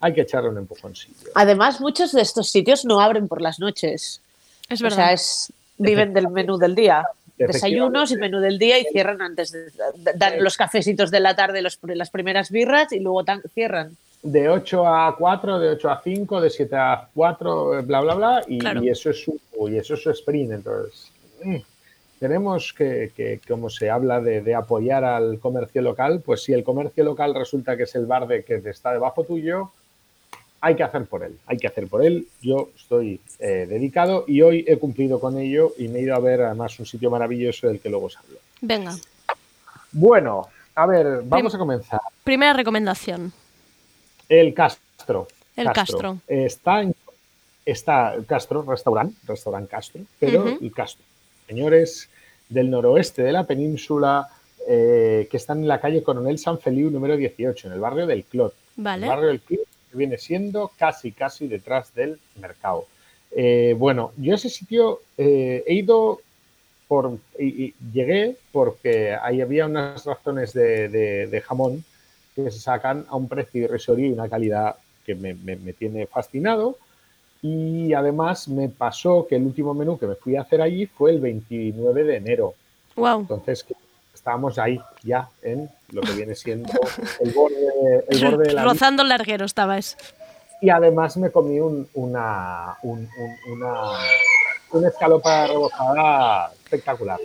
hay que echarle un empujoncillo. Además, muchos de estos sitios no abren por las noches. Es O verdad. sea, es, viven del menú del día. desayunos y menú del día y cierran antes de, dan los cafecitos de la tarde, los, las primeras birras y luego tan- cierran. De 8 a 4, de 8 a 5, de 7 a 4, bla, bla, bla, y, Claro. y eso es su, y eso es su sprint. Entonces, mm, tenemos que, que, como se habla de, de apoyar al comercio local, pues si el comercio local resulta que es el bar de que está debajo tuyo, hay que hacer por él, hay que hacer por él. Yo estoy eh, dedicado y hoy he cumplido con ello y me he ido a ver además un sitio maravilloso del que luego os hablo. Venga, Bueno, a ver, vamos a comenzar. primera recomendación. El Castro. El Castro. Está en está Castro, restaurante, restaurante Castro, pero el Castro. Señores del noroeste de la península eh, que están en la calle Coronel San Feliu número 18, en el barrio del Clot. Vale. El barrio del Clot que viene siendo casi, casi detrás del mercado. Eh, bueno, yo a ese sitio eh, he ido por, y, y llegué porque ahí había unas razones de, de- de jamón que se sacan a un precio irrisorio y una calidad que me, me- me tiene fascinado. Y además me pasó que el último menú que me fui a hacer allí fue el 29 de enero. Wow. Entonces estábamos ahí ya en lo que viene siendo el borde, el borde de la Rozando el larguero estabas. y además me comí un- una, un- un- una, una escalopa rebozada espectacular.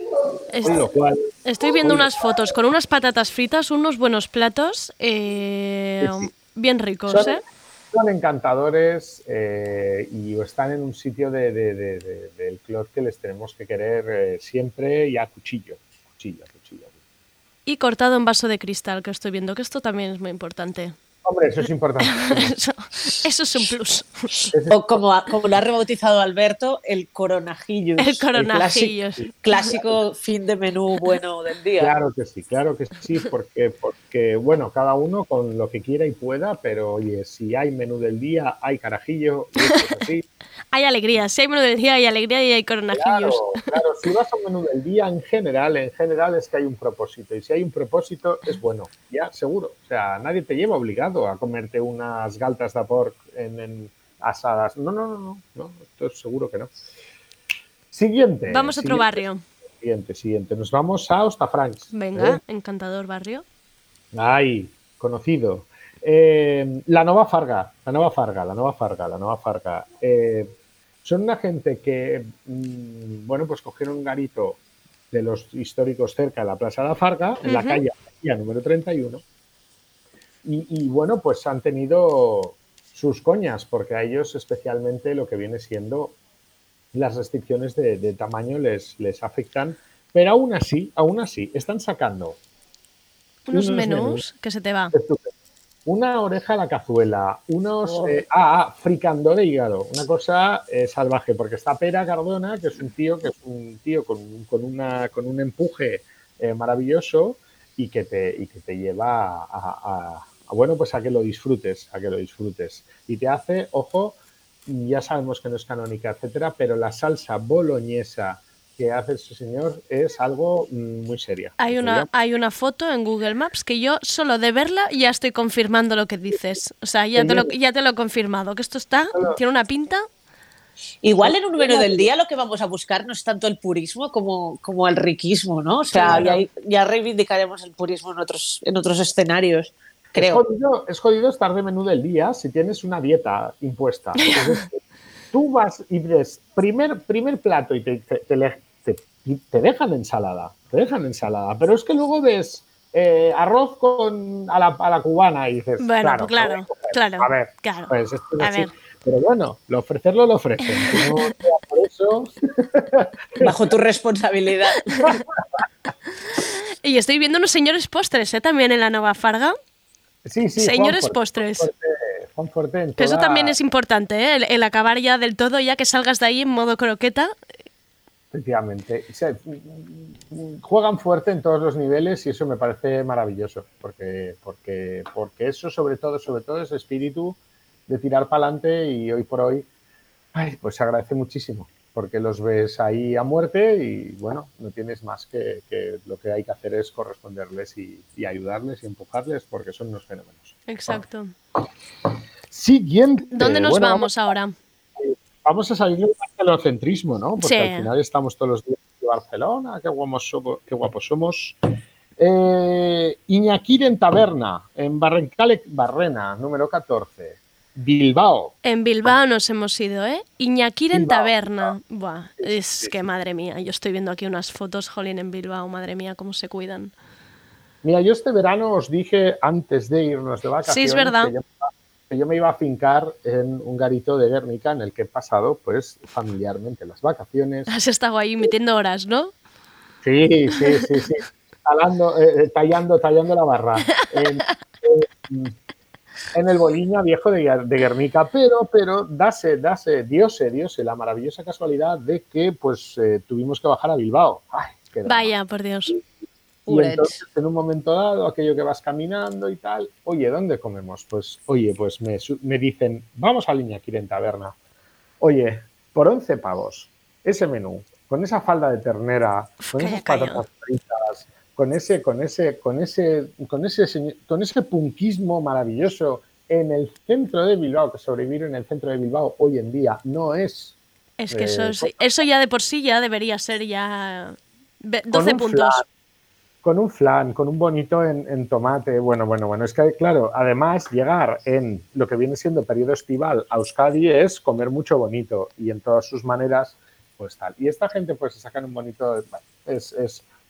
Es- Con lo cual, Estoy viendo unas fotos con unas patatas fritas, unos buenos platos, eh, Sí, sí. bien ricos, son, ¿eh? son encantadores eh, y están en un sitio de, de- de- de- del club que les tenemos que querer eh, siempre y a cuchillo. Cuchillo, cuchillo. Y cortado en vaso de cristal, que estoy viendo, que esto también es muy importante. Hombre, eso es importante. Eso, eso es un plus. O como, como lo ha rebautizado Alberto, el coronajillos. El coronajillos. clásico, clásico fin de menú bueno del día. Claro que sí, claro que sí, porque, porque, bueno, cada uno con lo que quiera y pueda, pero oye, si hay menú del día, hay carajillo, y esto es así. Hay alegría, si hay menú del día hay alegría y hay coronajillos. Claro, claro, si vas a un menú del día, en general, en general es que hay un propósito, y si hay un propósito, es bueno, ya, seguro. O sea, nadie te lleva obligado a comerte unas galtas de porc en, en asadas. No, no, no, no, no, esto es seguro que no. Siguiente. Vamos a otro siguiente, barrio. Siguiente, siguiente. Nos vamos a Ostafrancs. Venga, ¿eh? encantador barrio. Ay, conocido. Eh, la Nova Farga, la Nova Farga, la Nova Farga, la Nova Farga. Eh, son una gente que, mm, bueno, pues cogieron un garito de los históricos cerca de la Plaza de la Farga, en la calle número 31. Y, y, bueno, pues han tenido sus coñas, porque a ellos especialmente lo que viene siendo las restricciones de, de tamaño les, les afectan, pero aún así, aún así, están sacando Unos, Unos menús, menús. que se te va. una oreja a la cazuela, unos eh, ah, ah, fricandó de hígado, una cosa eh, salvaje, porque está Pera Cardona, que es un tío que es un tío con, con una con un empuje eh, maravilloso y que te y que te lleva a, bueno pues a que lo disfrutes, a que lo disfrutes y te hace, ojo, ya sabemos que no es canónica, etcétera, pero la salsa boloñesa que hace ese señor es algo mm, muy seria. Hay una, hay una foto en Google Maps que yo solo de verla ya estoy confirmando lo que dices. O sea, ya te lo, ya te lo he confirmado, que esto está, tiene una pinta. Igual en un menú del día lo que vamos a buscar no es tanto el purismo como, como el riquismo, ¿no? O sea, Claro. ya, ya reivindicaremos el purismo en otros, en otros escenarios, Es jodido, es jodido estar de menú del día si tienes una dieta impuesta. Entonces, tú vas y ves primer, primer plato y te, te, te le- te- y te dejan ensalada, te dejan ensalada, pero es que luego ves eh, arroz con a la, a la cubana y dices, Bueno, claro, pues claro, joder, claro. a ver, claro. pues esto es A así. ver. Pero bueno, lo ofrecerlo lo ofrecen. que no sea por eso. Bajo tu responsabilidad. Y estoy viendo unos señores postres, ¿eh? También en la Nova Farga. Sí, sí, Señores Juan postres. Juan Fuerte, Juan Fuerte en Que eso también es importante, ¿eh? El, el acabar ya del todo, ya que salgas de ahí en modo croqueta. Efectivamente. O sea, juegan fuerte en todos los niveles y eso me parece maravilloso, porque, porque, porque eso sobre todo, sobre todo ese espíritu de tirar para adelante y hoy por hoy, ay, pues se agradece muchísimo, porque los ves ahí a muerte y bueno, no tienes más que, que lo que hay que hacer es corresponderles y, y ayudarles y empujarles porque son unos fenómenos. Exacto. Siguiente. ¿Dónde nos Bueno, vamos ahora? vamos a salir del barcelocentrismo, ¿no? Porque Sí. al final estamos todos los días Barcelona, qué guapos somos. Qué guapos somos. Eh, Iñakiren Taberna, en Barrencale, Barrena, número 14. Bilbao. En Bilbao nos hemos ido, ¿eh? Iñakir en Bilbao. Taberna. Buah, es que madre mía, yo estoy viendo aquí unas fotos, jolín, en Bilbao, madre mía, cómo se cuidan. Mira, yo este verano os dije antes de irnos de vacaciones Sí, es verdad. Que, yo, que yo me iba a fincar en un garito de Guernica en el que he pasado, pues, familiarmente las vacaciones. Has estado ahí metiendo horas, ¿no? Sí, sí, sí, sí. Talando, eh, eh, tallando, tallando la barra. En- en el Boliña viejo de, Guer- de Guernica, pero, pero, dase, dase, diose, diose, la maravillosa casualidad de que, pues, eh, tuvimos que bajar a Bilbao. Ay, qué. Vaya, por Dios. Y entonces, en un momento dado, aquello que vas caminando y tal, oye, ¿dónde comemos? Pues, oye, pues me, me dicen, vamos a Liñaquir en taberna. Oye, por 11 pavos, ese menú, con esa falda de ternera, con calla, esas calla. patatas fritas, con ese, con ese, con ese, con ese, con ese punkismo maravilloso en el centro de Bilbao, que sobrevivir en el centro de Bilbao hoy en día no es Es que Eh, eso, es- con- eso ya de por sí ya debería ser ya ve- con 12 un puntos. flan, con un flan, con un bonito en, en tomate. Bueno, bueno, bueno. Es que, claro, además, llegar en lo que viene siendo periodo estival a Euskadi es comer mucho bonito y en todas sus maneras, pues tal. Y esta gente, pues, se sacan un bonito. es,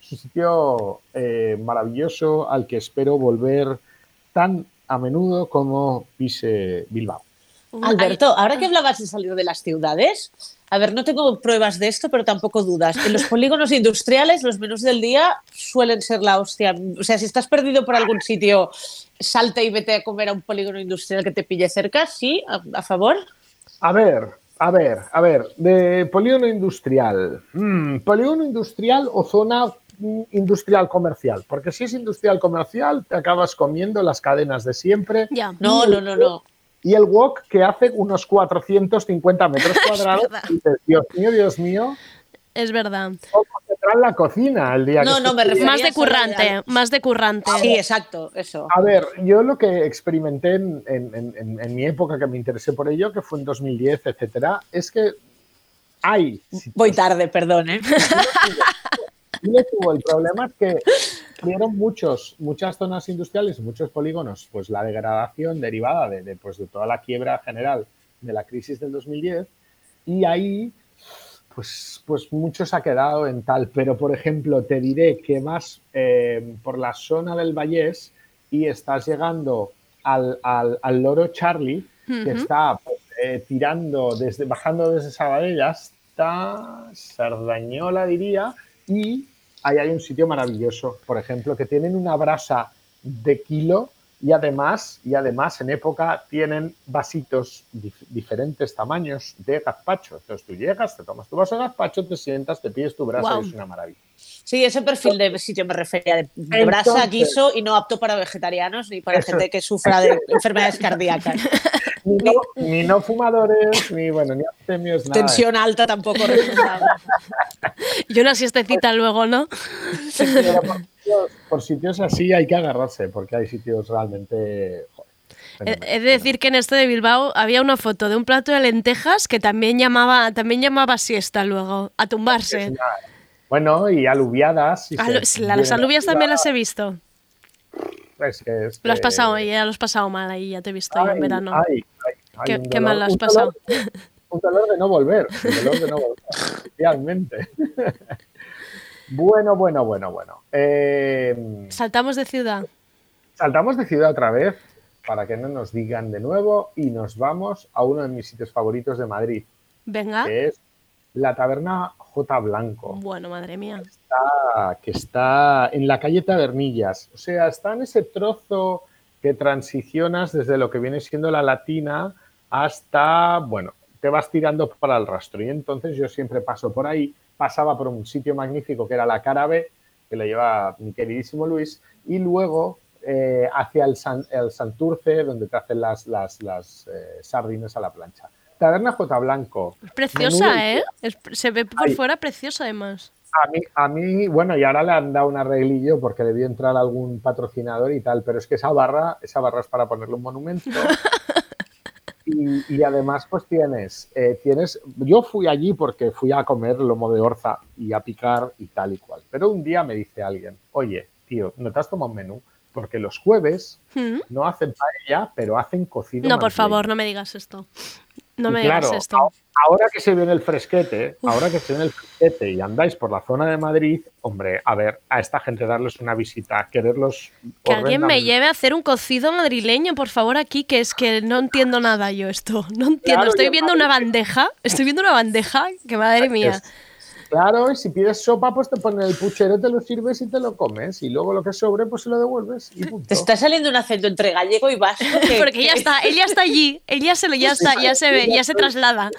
es un sitio eh, maravilloso al que espero volver tan a menudo como pise Bilbao. Alberto, ahora que hablabas de salir de las ciudades, a ver, no tengo pruebas de esto, pero tampoco dudas. En los polígonos industriales, los menús del día suelen ser la hostia. O sea, si estás perdido por algún sitio, salta y vete a comer a un polígono industrial que te pille cerca, ¿sí? ¿A, a favor? A ver, a ver, a ver, de polígono industrial. Mm, polígono industrial o zona industrial comercial. Porque si es industrial comercial, te acabas comiendo las cadenas de siempre. Ya. No, no, no, no. Y el wok que hace unos 450 metros cuadrados. Dios mío, Dios mío, Es verdad. ¿cómo se trae la cocina el día No, que no, me refiero- Más de currante, más de currante. Sí, exacto, eso. A ver, yo lo que experimenté en, en- en- en- en mi época que me interesé por ello, que fue en 2010, etcétera, es que hay Voy tarde, perdón, ¿eh? El problema es que tuvieron muchos, muchas zonas industriales, muchos polígonos, pues la degradación derivada de, de, pues, de toda la quiebra general de la crisis del 2010 y ahí pues, pues mucho se ha quedado en tal. Pero, por ejemplo, te diré que vas eh, por la zona del Vallés y estás llegando al, al- al loro Charlie, que está pues, eh, tirando, desde, bajando desde Sabadell hasta Sardañola, diría, y ahí hay un sitio maravilloso, por ejemplo, que tienen una brasa de kilo y además, y además en época tienen vasitos dif- diferentes tamaños de gazpacho. Entonces tú llegas, te tomas tu vaso de gazpacho, te sientas, te pides tu brasa y es una maravilla. Sí, ese perfil de sitio me refería de, de brasa, Entonces- guiso y no apto para vegetarianos ni para Eso. gente que sufra de enfermedades cardíacas. Ni no, ni no fumadores, ni bueno, ni abstemios, nada. Tensión alta tampoco. Y una siestecita luego, ¿no? Por, sitios, por sitios así hay que agarrarse, porque hay sitios realmente. joder, He, fenomenales. he de decir que en este de Bilbao había una foto de un plato de lentejas que también llamaba, también llamaba siesta luego, a tumbarse. Bueno, y aluviadas. y Alu- se- las alubias también las he visto. es que es Lo has pasado, ya lo has pasado mal ahí, ya te he visto en verano. ay, ay, ay, Qué- qué mal lo has pasado. un dolor de no volver. Un dolor de no volver, efectivamente. bueno, bueno, bueno, bueno. Eh, Saltamos de ciudad. saltamos de ciudad otra vez para que no nos digan de nuevo y nos vamos a uno de mis sitios favoritos de Madrid, Venga. que es la taberna J. Blanco. Bueno, madre mía. está- que está en la calle Tabernillas. O sea, está en ese trozo que transicionas desde lo que viene siendo la latina hasta, bueno, te vas tirando para el rastro. Y entonces yo siempre paso por ahí, pasaba por un sitio magnífico que era la Carabe, que lo lleva mi queridísimo Luis, y luego eh, hacia el, San- el Santurce, donde te hacen las, las, las eh, sardines a la plancha. Taberna J. Blanco. Preciosa, Menú del ¿eh? Es- se ve por fuera preciosa además. A mí, a mí, bueno, y ahora le han dado un arreglillo porque debió entrar algún patrocinador y tal, pero es que esa barra, esa barra es para ponerle un monumento. Y, y además, pues tienes, eh, tienes. Yo fui allí porque fui a comer lomo de orza y a picar y tal y cual. Pero un día me dice alguien, oye, tío, ¿no te has tomado un menú? Porque los jueves ¿Mm? no hacen paella, pero hacen cocido. No, por favor, no me digas esto. No me claro, digas esto. Ahora que se viene el fresquete, ahora que se viene el fresquete y andáis por la zona de Madrid, hombre, a ver, a esta gente darles una visita, quererlos. Que alguien me lleve a hacer un cocido madrileño, por favor, aquí, que es que no entiendo nada yo esto. No entiendo. Claro, estoy viendo una bandeja, estoy viendo una bandeja, que madre mía. Es- Claro, y si pides sopa, pues te ponen el puchero, te lo sirves y te lo comes. Y luego lo que sobre, pues se lo devuelves. Y punto. Te está saliendo un acento entre gallego y vasco. que- Porque ya está, él ya está allí, él ya se lo, ya está, ya se ve, ya se traslada.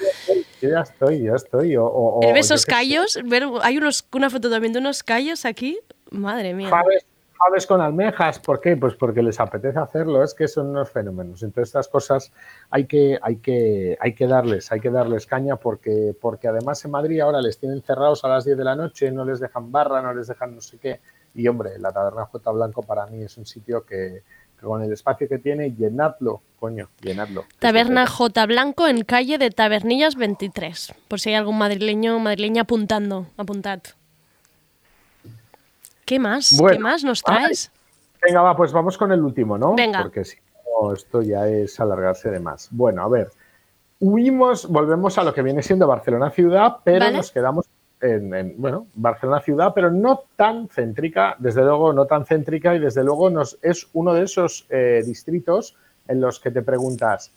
Yo ya estoy, ya estoy. O, esos callos, ver- hay unos, una foto también de unos callos aquí. Madre mía. Faves con almejas, ¿por qué? Pues porque les apetece hacerlo, es que son unos fenómenos. Entonces estas cosas hay que, hay que, hay que darles, hay que darles caña porque, porque además en Madrid ahora les tienen cerrados a las 10 de la noche, no les dejan barra, no les dejan no sé qué. Y hombre, la taberna J Blanco para mí es un sitio que, que con el espacio que tiene, llenadlo, coño, llenadlo. Taberna J Blanco en calle de Tabernillas 23. Por si hay algún madrileño madrileña apuntando. Apuntad. ¿Qué más? Bueno, ¿Qué más nos traes? Venga, va, pues vamos con el último, ¿no? Venga. Porque si no, esto ya es alargarse de más. Bueno, a ver. Huimos, volvemos a lo que viene siendo Barcelona ciudad, pero Vale. nos quedamos en, en, bueno, Barcelona ciudad, pero no tan céntrica, desde luego no tan céntrica y desde luego nos, es uno de esos eh, distritos en los que te preguntas,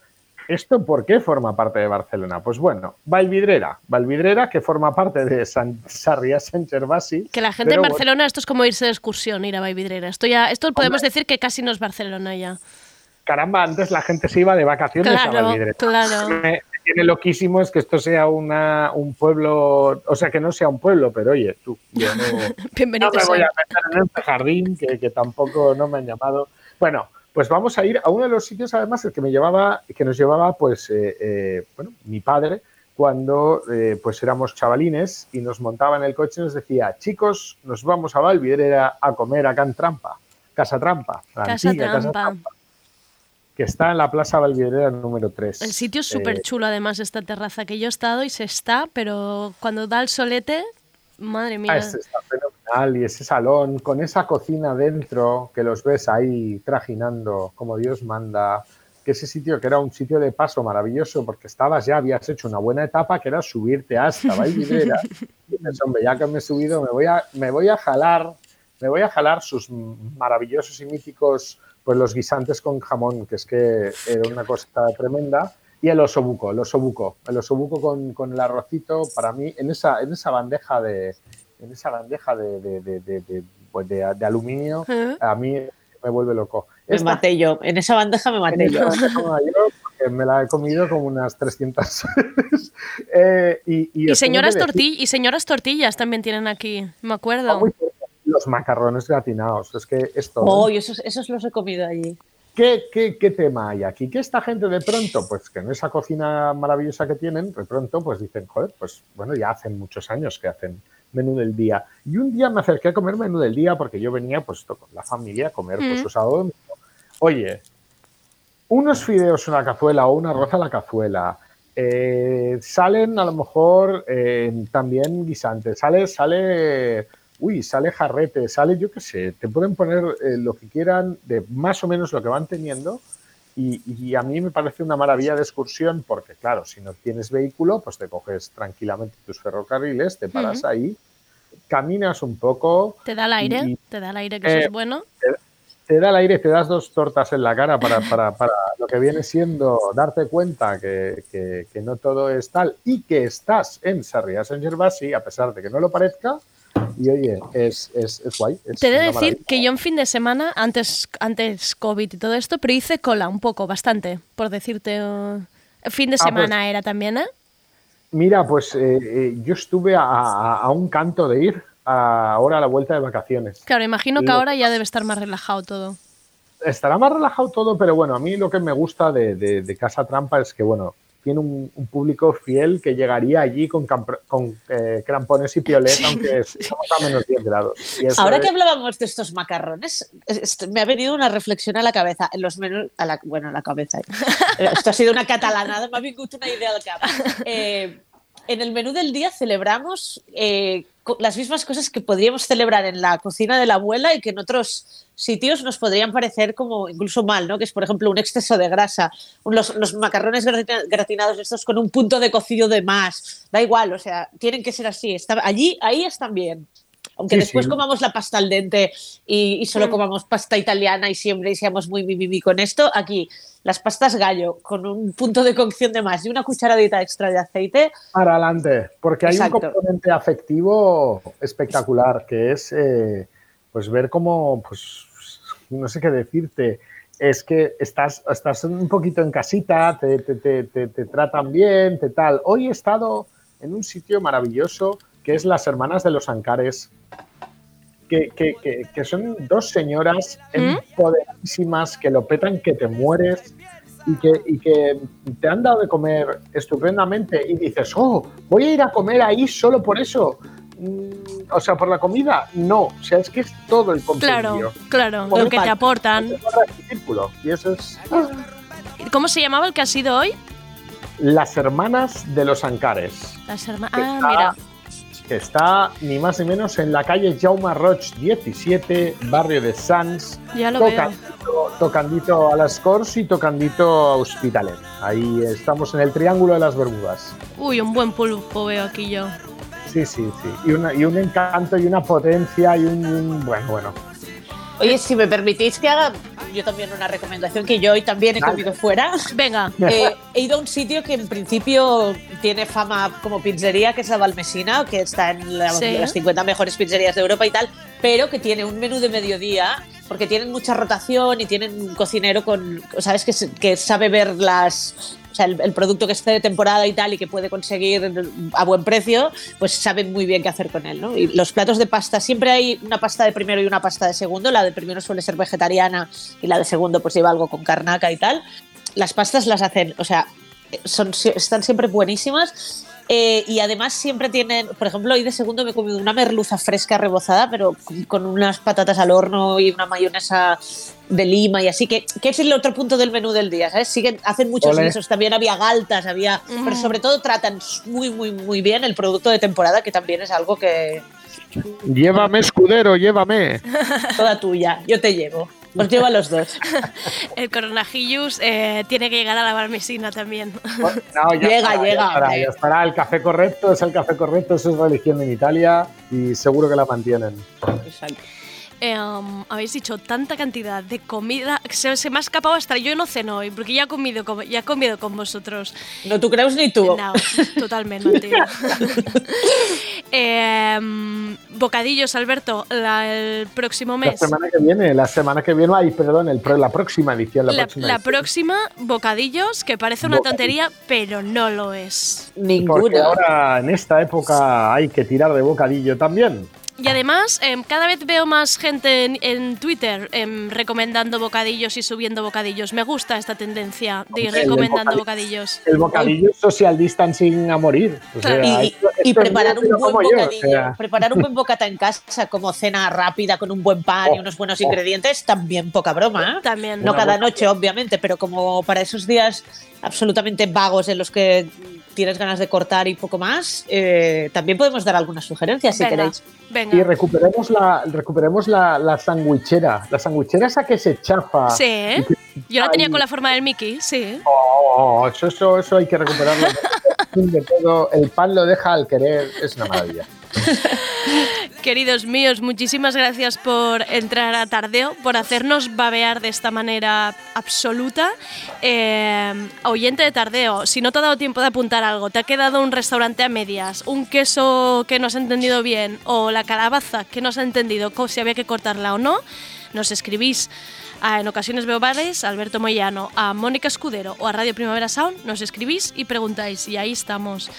¿esto por qué forma parte de Barcelona? Pues bueno, Valvidrera, Valvidrera que forma parte de San, Sarriá Sant Gervasi. Que la gente en bueno, Barcelona, esto es como irse de excursión, ir a Valvidrera. Esto ya, esto podemos decir que casi no es Barcelona ya. caramba, antes la gente se iba de vacaciones a Valvidrera. claro. Me, tiene loquísimo es que esto sea una, un pueblo, o sea, que no sea un pueblo, pero oye, tú, yo no, no me voy a meter en este jardín, que, que tampoco no me han llamado. Bueno, pues vamos a ir a uno de los sitios, además, el que me llevaba, que nos llevaba, pues, eh, eh, bueno, mi padre, cuando eh, pues éramos chavalines y nos montaba en el coche y nos decía, chicos, nos vamos a Valvidrera a comer acá en Trampa, Casa Trampa, la Casa Trampa. Que está en la Plaza Valvidrera número 3. El sitio es súper chulo, además, esta terraza que yo he estado y se está, pero cuando da el solete, madre mía. Ah, este está fenomenal y ese salón con esa cocina dentro que los ves ahí trajinando como Dios manda, que ese sitio que era un sitio de paso maravilloso porque estabas ya, habías hecho una buena etapa que era subirte hasta Valvidrera y dices, hombre, ya que me he subido me voy a, me voy a jalar, me voy a jalar sus maravillosos y míticos pues los guisantes con jamón, que es que era una cosa tremenda. Y el osobuco, el osobuco, el osobuco con, con el arrocito, para mí, en esa, en esa bandeja de, en esa bandeja de, de, de, de- de- pues de- de aluminio, a mí me vuelve loco. Me maté yo. En esa bandeja me maté yo. me la llevo porque me la he comido como unas 300 veces. Eh, y, señoras, y señoras tortillas también tienen aquí, me acuerdo. Los macarrones gratinados, es que esto... Oh, esos, esos los he comido allí. ¿Qué, qué, qué tema hay aquí? Que esta gente de pronto, pues que en esa cocina maravillosa que tienen, de pronto pues dicen, joder, pues bueno, ya hacen muchos años que hacen menú del día. Y un día me acerqué a comer menú del día porque yo venía pues con la familia a comer pues Mm. sábado. domingo. Oye, unos fideos en la cazuela o un arroz a la cazuela. eh, salen a lo mejor eh, también guisantes, sale, sale, uy, sale jarrete, sale yo qué sé, te pueden poner eh, lo que quieran de más o menos lo que van teniendo y, y a mí me parece una maravilla de excursión porque claro, si no tienes vehículo, pues te coges tranquilamente tus ferrocarriles, te paras ahí, caminas un poco, Te da el aire, y- te da el aire, que eso Eh, es bueno. te da el aire, te das dos tortas en la cara para, para, para lo que viene siendo darte cuenta que, que- que no todo es tal y que estás en Sarriá Sant Gervasi, a pesar de que no lo parezca. Y oye, es, es, es guay. es Te he de decir maravilla. que yo en fin de semana, antes, antes COVID y todo esto, pero hice cola un poco, bastante, por decirte. eh, fin de Ah, pues- semana era también, ¿eh? Mira, pues eh, eh, yo estuve a, a- a un canto de ir a- ahora a la vuelta de vacaciones. Claro, imagino que Lo- ahora ya debe estar más relajado todo. Estará más relajado todo, pero bueno, a mí lo que me gusta de, de- de Casa Trampa es que, bueno, tiene un, un público fiel que llegaría allí con, eh, crampones y piolet, aunque estamos a menos 10 grados. Y Ahora es- que hablábamos de estos macarrones, es- es- me ha venido una reflexión a la cabeza. En los menús, a la, bueno, a la cabeza. eh. Esto ha sido una catalanada, me ha venido una idea al cap. Eh, en el menú del día celebramos eh, las mismas cosas que podríamos celebrar en la cocina de la abuela y que en otros sitios nos podrían parecer como incluso mal, ¿no? Que es, por ejemplo, un exceso de grasa, los, macarrones gratina- gratinados estos con un punto de cocido de más. Da igual, o sea, tienen que ser así. Allí, ahí están bien. Aunque Sí, después sí. comamos la pasta al dente y, y solo comamos pasta italiana y siempre y seamos muy mimimi con esto, aquí las pastas gallo con un punto de cocción de más y una cucharadita extra de aceite, Para adelante, porque hay Exacto. un componente afectivo espectacular, que es eh, pues ver cómo, pues no sé qué decirte, es que estás, estás un poquito en casita, te, te- te- te- te tratan bien, te tal. Hoy he estado en un sitio maravilloso que es las Hermanas de los Ancares, que, que- que- que son dos señoras empoderadísimas que lo petan que te mueres y que, y que te han dado de comer estupendamente y dices, oh, voy a ir a comer ahí solo por eso. Mm, O sea, por la comida, no. O sea, es que es todo el compendio. Claro, claro, lo que te aportan. Círculo. Y eso es ¿Cómo se llamaba el que ha sido hoy? Las Hermanas de los Ancares. Las hermanas. Ah, mira. Que está ni más ni menos en la calle Jaume Roig 17, barrio de Sants, tocandito, tocandito a las Corts y tocandito a Hospitalet. Ahí estamos en el Triángulo de las Bermudas. Uy, un buen pulpo veo aquí yo. Sí, sí, sí. Y, una- y un encanto y una potencia y un, y un- bueno, bueno. Oye, si me permitís que haga yo también una recomendación que yo hoy también he Dale. comido fuera. Venga. Eh, he ido a un sitio que en principio tiene fama como pizzería, que es la Valmesina, que está en la- Sí. las 50 mejores pizzerías de Europa y tal, pero que tiene un menú de mediodía, porque tienen mucha rotación y tienen un cocinero con, ¿sabes? Que, se- que sabe ver las... Sea, el, producto que esté de temporada y tal y que puede conseguir a buen precio, pues saben muy bien qué hacer con él, ¿no? Y los platos de pasta, siempre hay una pasta de primero y una pasta de segundo. La de primero suele ser vegetariana y la de segundo pues lleva algo con carnaca y tal. Las pastas las hacen, o sea, son, están siempre buenísimas. Eh, y además siempre tienen, por ejemplo, hoy de segundo me he comido una merluza fresca rebozada, pero con unas patatas al horno y una mayonesa de lima y así, que, que es el otro punto del menú del día, ¿sabes? Siguen, hacen muchos guisos, también había galtas, había, pero sobre todo tratan muy, muy, muy bien el producto de temporada, que también es algo que Llévame, escudero, llévame. toda tuya, yo te llevo, os llevo a los dos. El coronajillus eh, tiene que llegar a la barmesina también. No, ya Llega, estará, llega, Ya estará, hombre. ya estará. El café correcto es el café correcto, eso es religión en Italia y seguro que la mantienen. Exacto. Eh, um, habéis dicho tanta cantidad de comida. Se, se me ha escapado hasta yo no ceno hoy, porque ya he comido con, ya he comido con vosotros. No tú crees ni tú. No, totalmente. Eh, um, bocadillos, Alberto, la- el próximo La mes. semana que viene, la semana que viene, ay, perdón, el, la próxima edición. La, La, próxima la próxima, bocadillos, que parece una Bocadillos. tontería, pero no lo es. Porque Ninguna. ahora en esta época hay que tirar de bocadillo también. Y además, em, cada vez veo más gente en, en Twitter em, recomendando bocadillos y subiendo bocadillos. Me gusta esta tendencia de ir Hombre, el recomendando bocadillo- bocadillos. El bocadillo es social distancing a morir. O sea, y, y- esto- y esto es preparar un buen como yo, o bocadillo, sea. preparar un buen bocata en casa como cena rápida con un buen pan y Oh, unos buenos oh. ingredientes, también poca broma, ¿eh? También. No Una cada buena- noche, obviamente, pero como para esos días absolutamente vagos en los que tienes ganas de cortar y poco más, eh, también podemos dar algunas sugerencias si Venga, queréis. Y recuperemos la, recuperemos la, la sandwichera. La sandwichera esa que se chafa. Sí, ¿eh? Yo la tenía Ay. con la forma del Mickey, sí. Oh, eso, eso, eso hay que recuperarlo. de todo, el pan lo deja al querer, es una maravilla. Queridos míos, muchísimas gracias por entrar a Tardeo, por hacernos babear de esta manera absoluta. Eh, oyente de Tardeo, si no te ha dado tiempo de apuntar algo, te ha quedado un restaurante a medias, un queso que no has entendido bien o la calabaza que no has entendido si había que cortarla o no, nos escribís a En Ocasiones Veo Bares, Alberto Moyano, a Mónica Escudero o a Radio Primavera Sound, nos escribís y preguntáis y ahí estamos.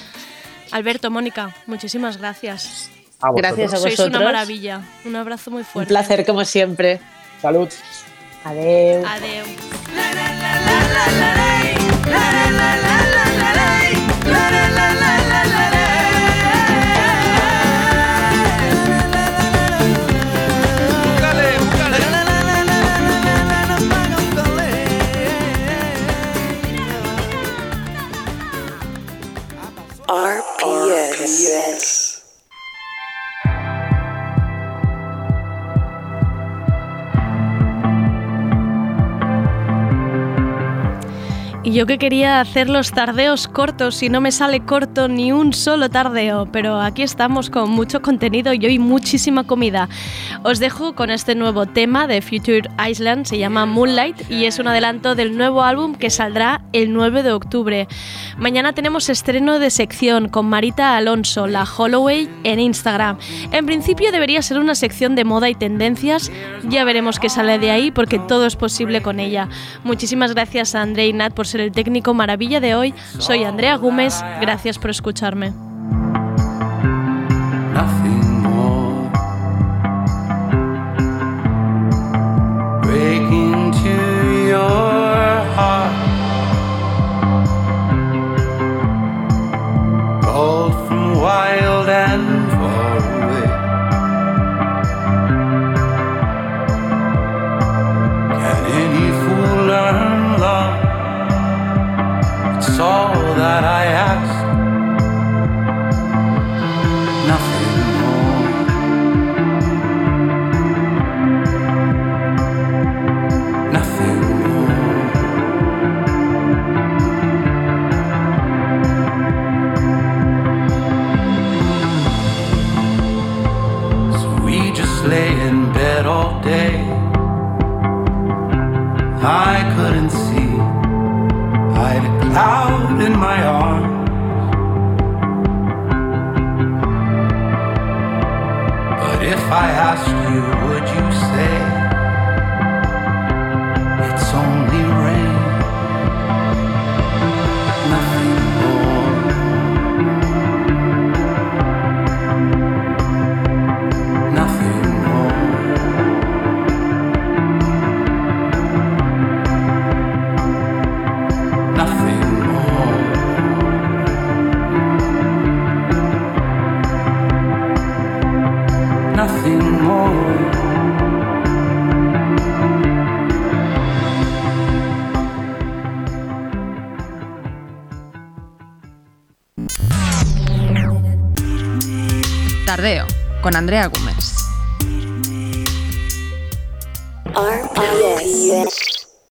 Alberto, Mónica, muchísimas gracias. Gracias a vosotros. Sois una maravilla. Un abrazo muy fuerte. Un placer como siempre. Salud. Adeu. Adeu. RPS. RPS. Y yo que quería hacer los tardeos cortos y no me sale corto ni un solo tardeo, pero aquí estamos con mucho contenido y hoy muchísima comida. Os dejo con este nuevo tema de Future Island, se llama Moonlight y es un adelanto del nuevo álbum que saldrá el 9 de octubre. Mañana tenemos estreno de sección con Marita Alonso, la Holloway, en Instagram. En principio debería ser una sección de moda y tendencias, ya veremos qué sale de ahí porque todo es posible con ella. Muchísimas gracias a André y Nat por ser el técnico maravilla de hoy. Soy Andrea Gómez, gracias por escucharme. Andrea Gómez.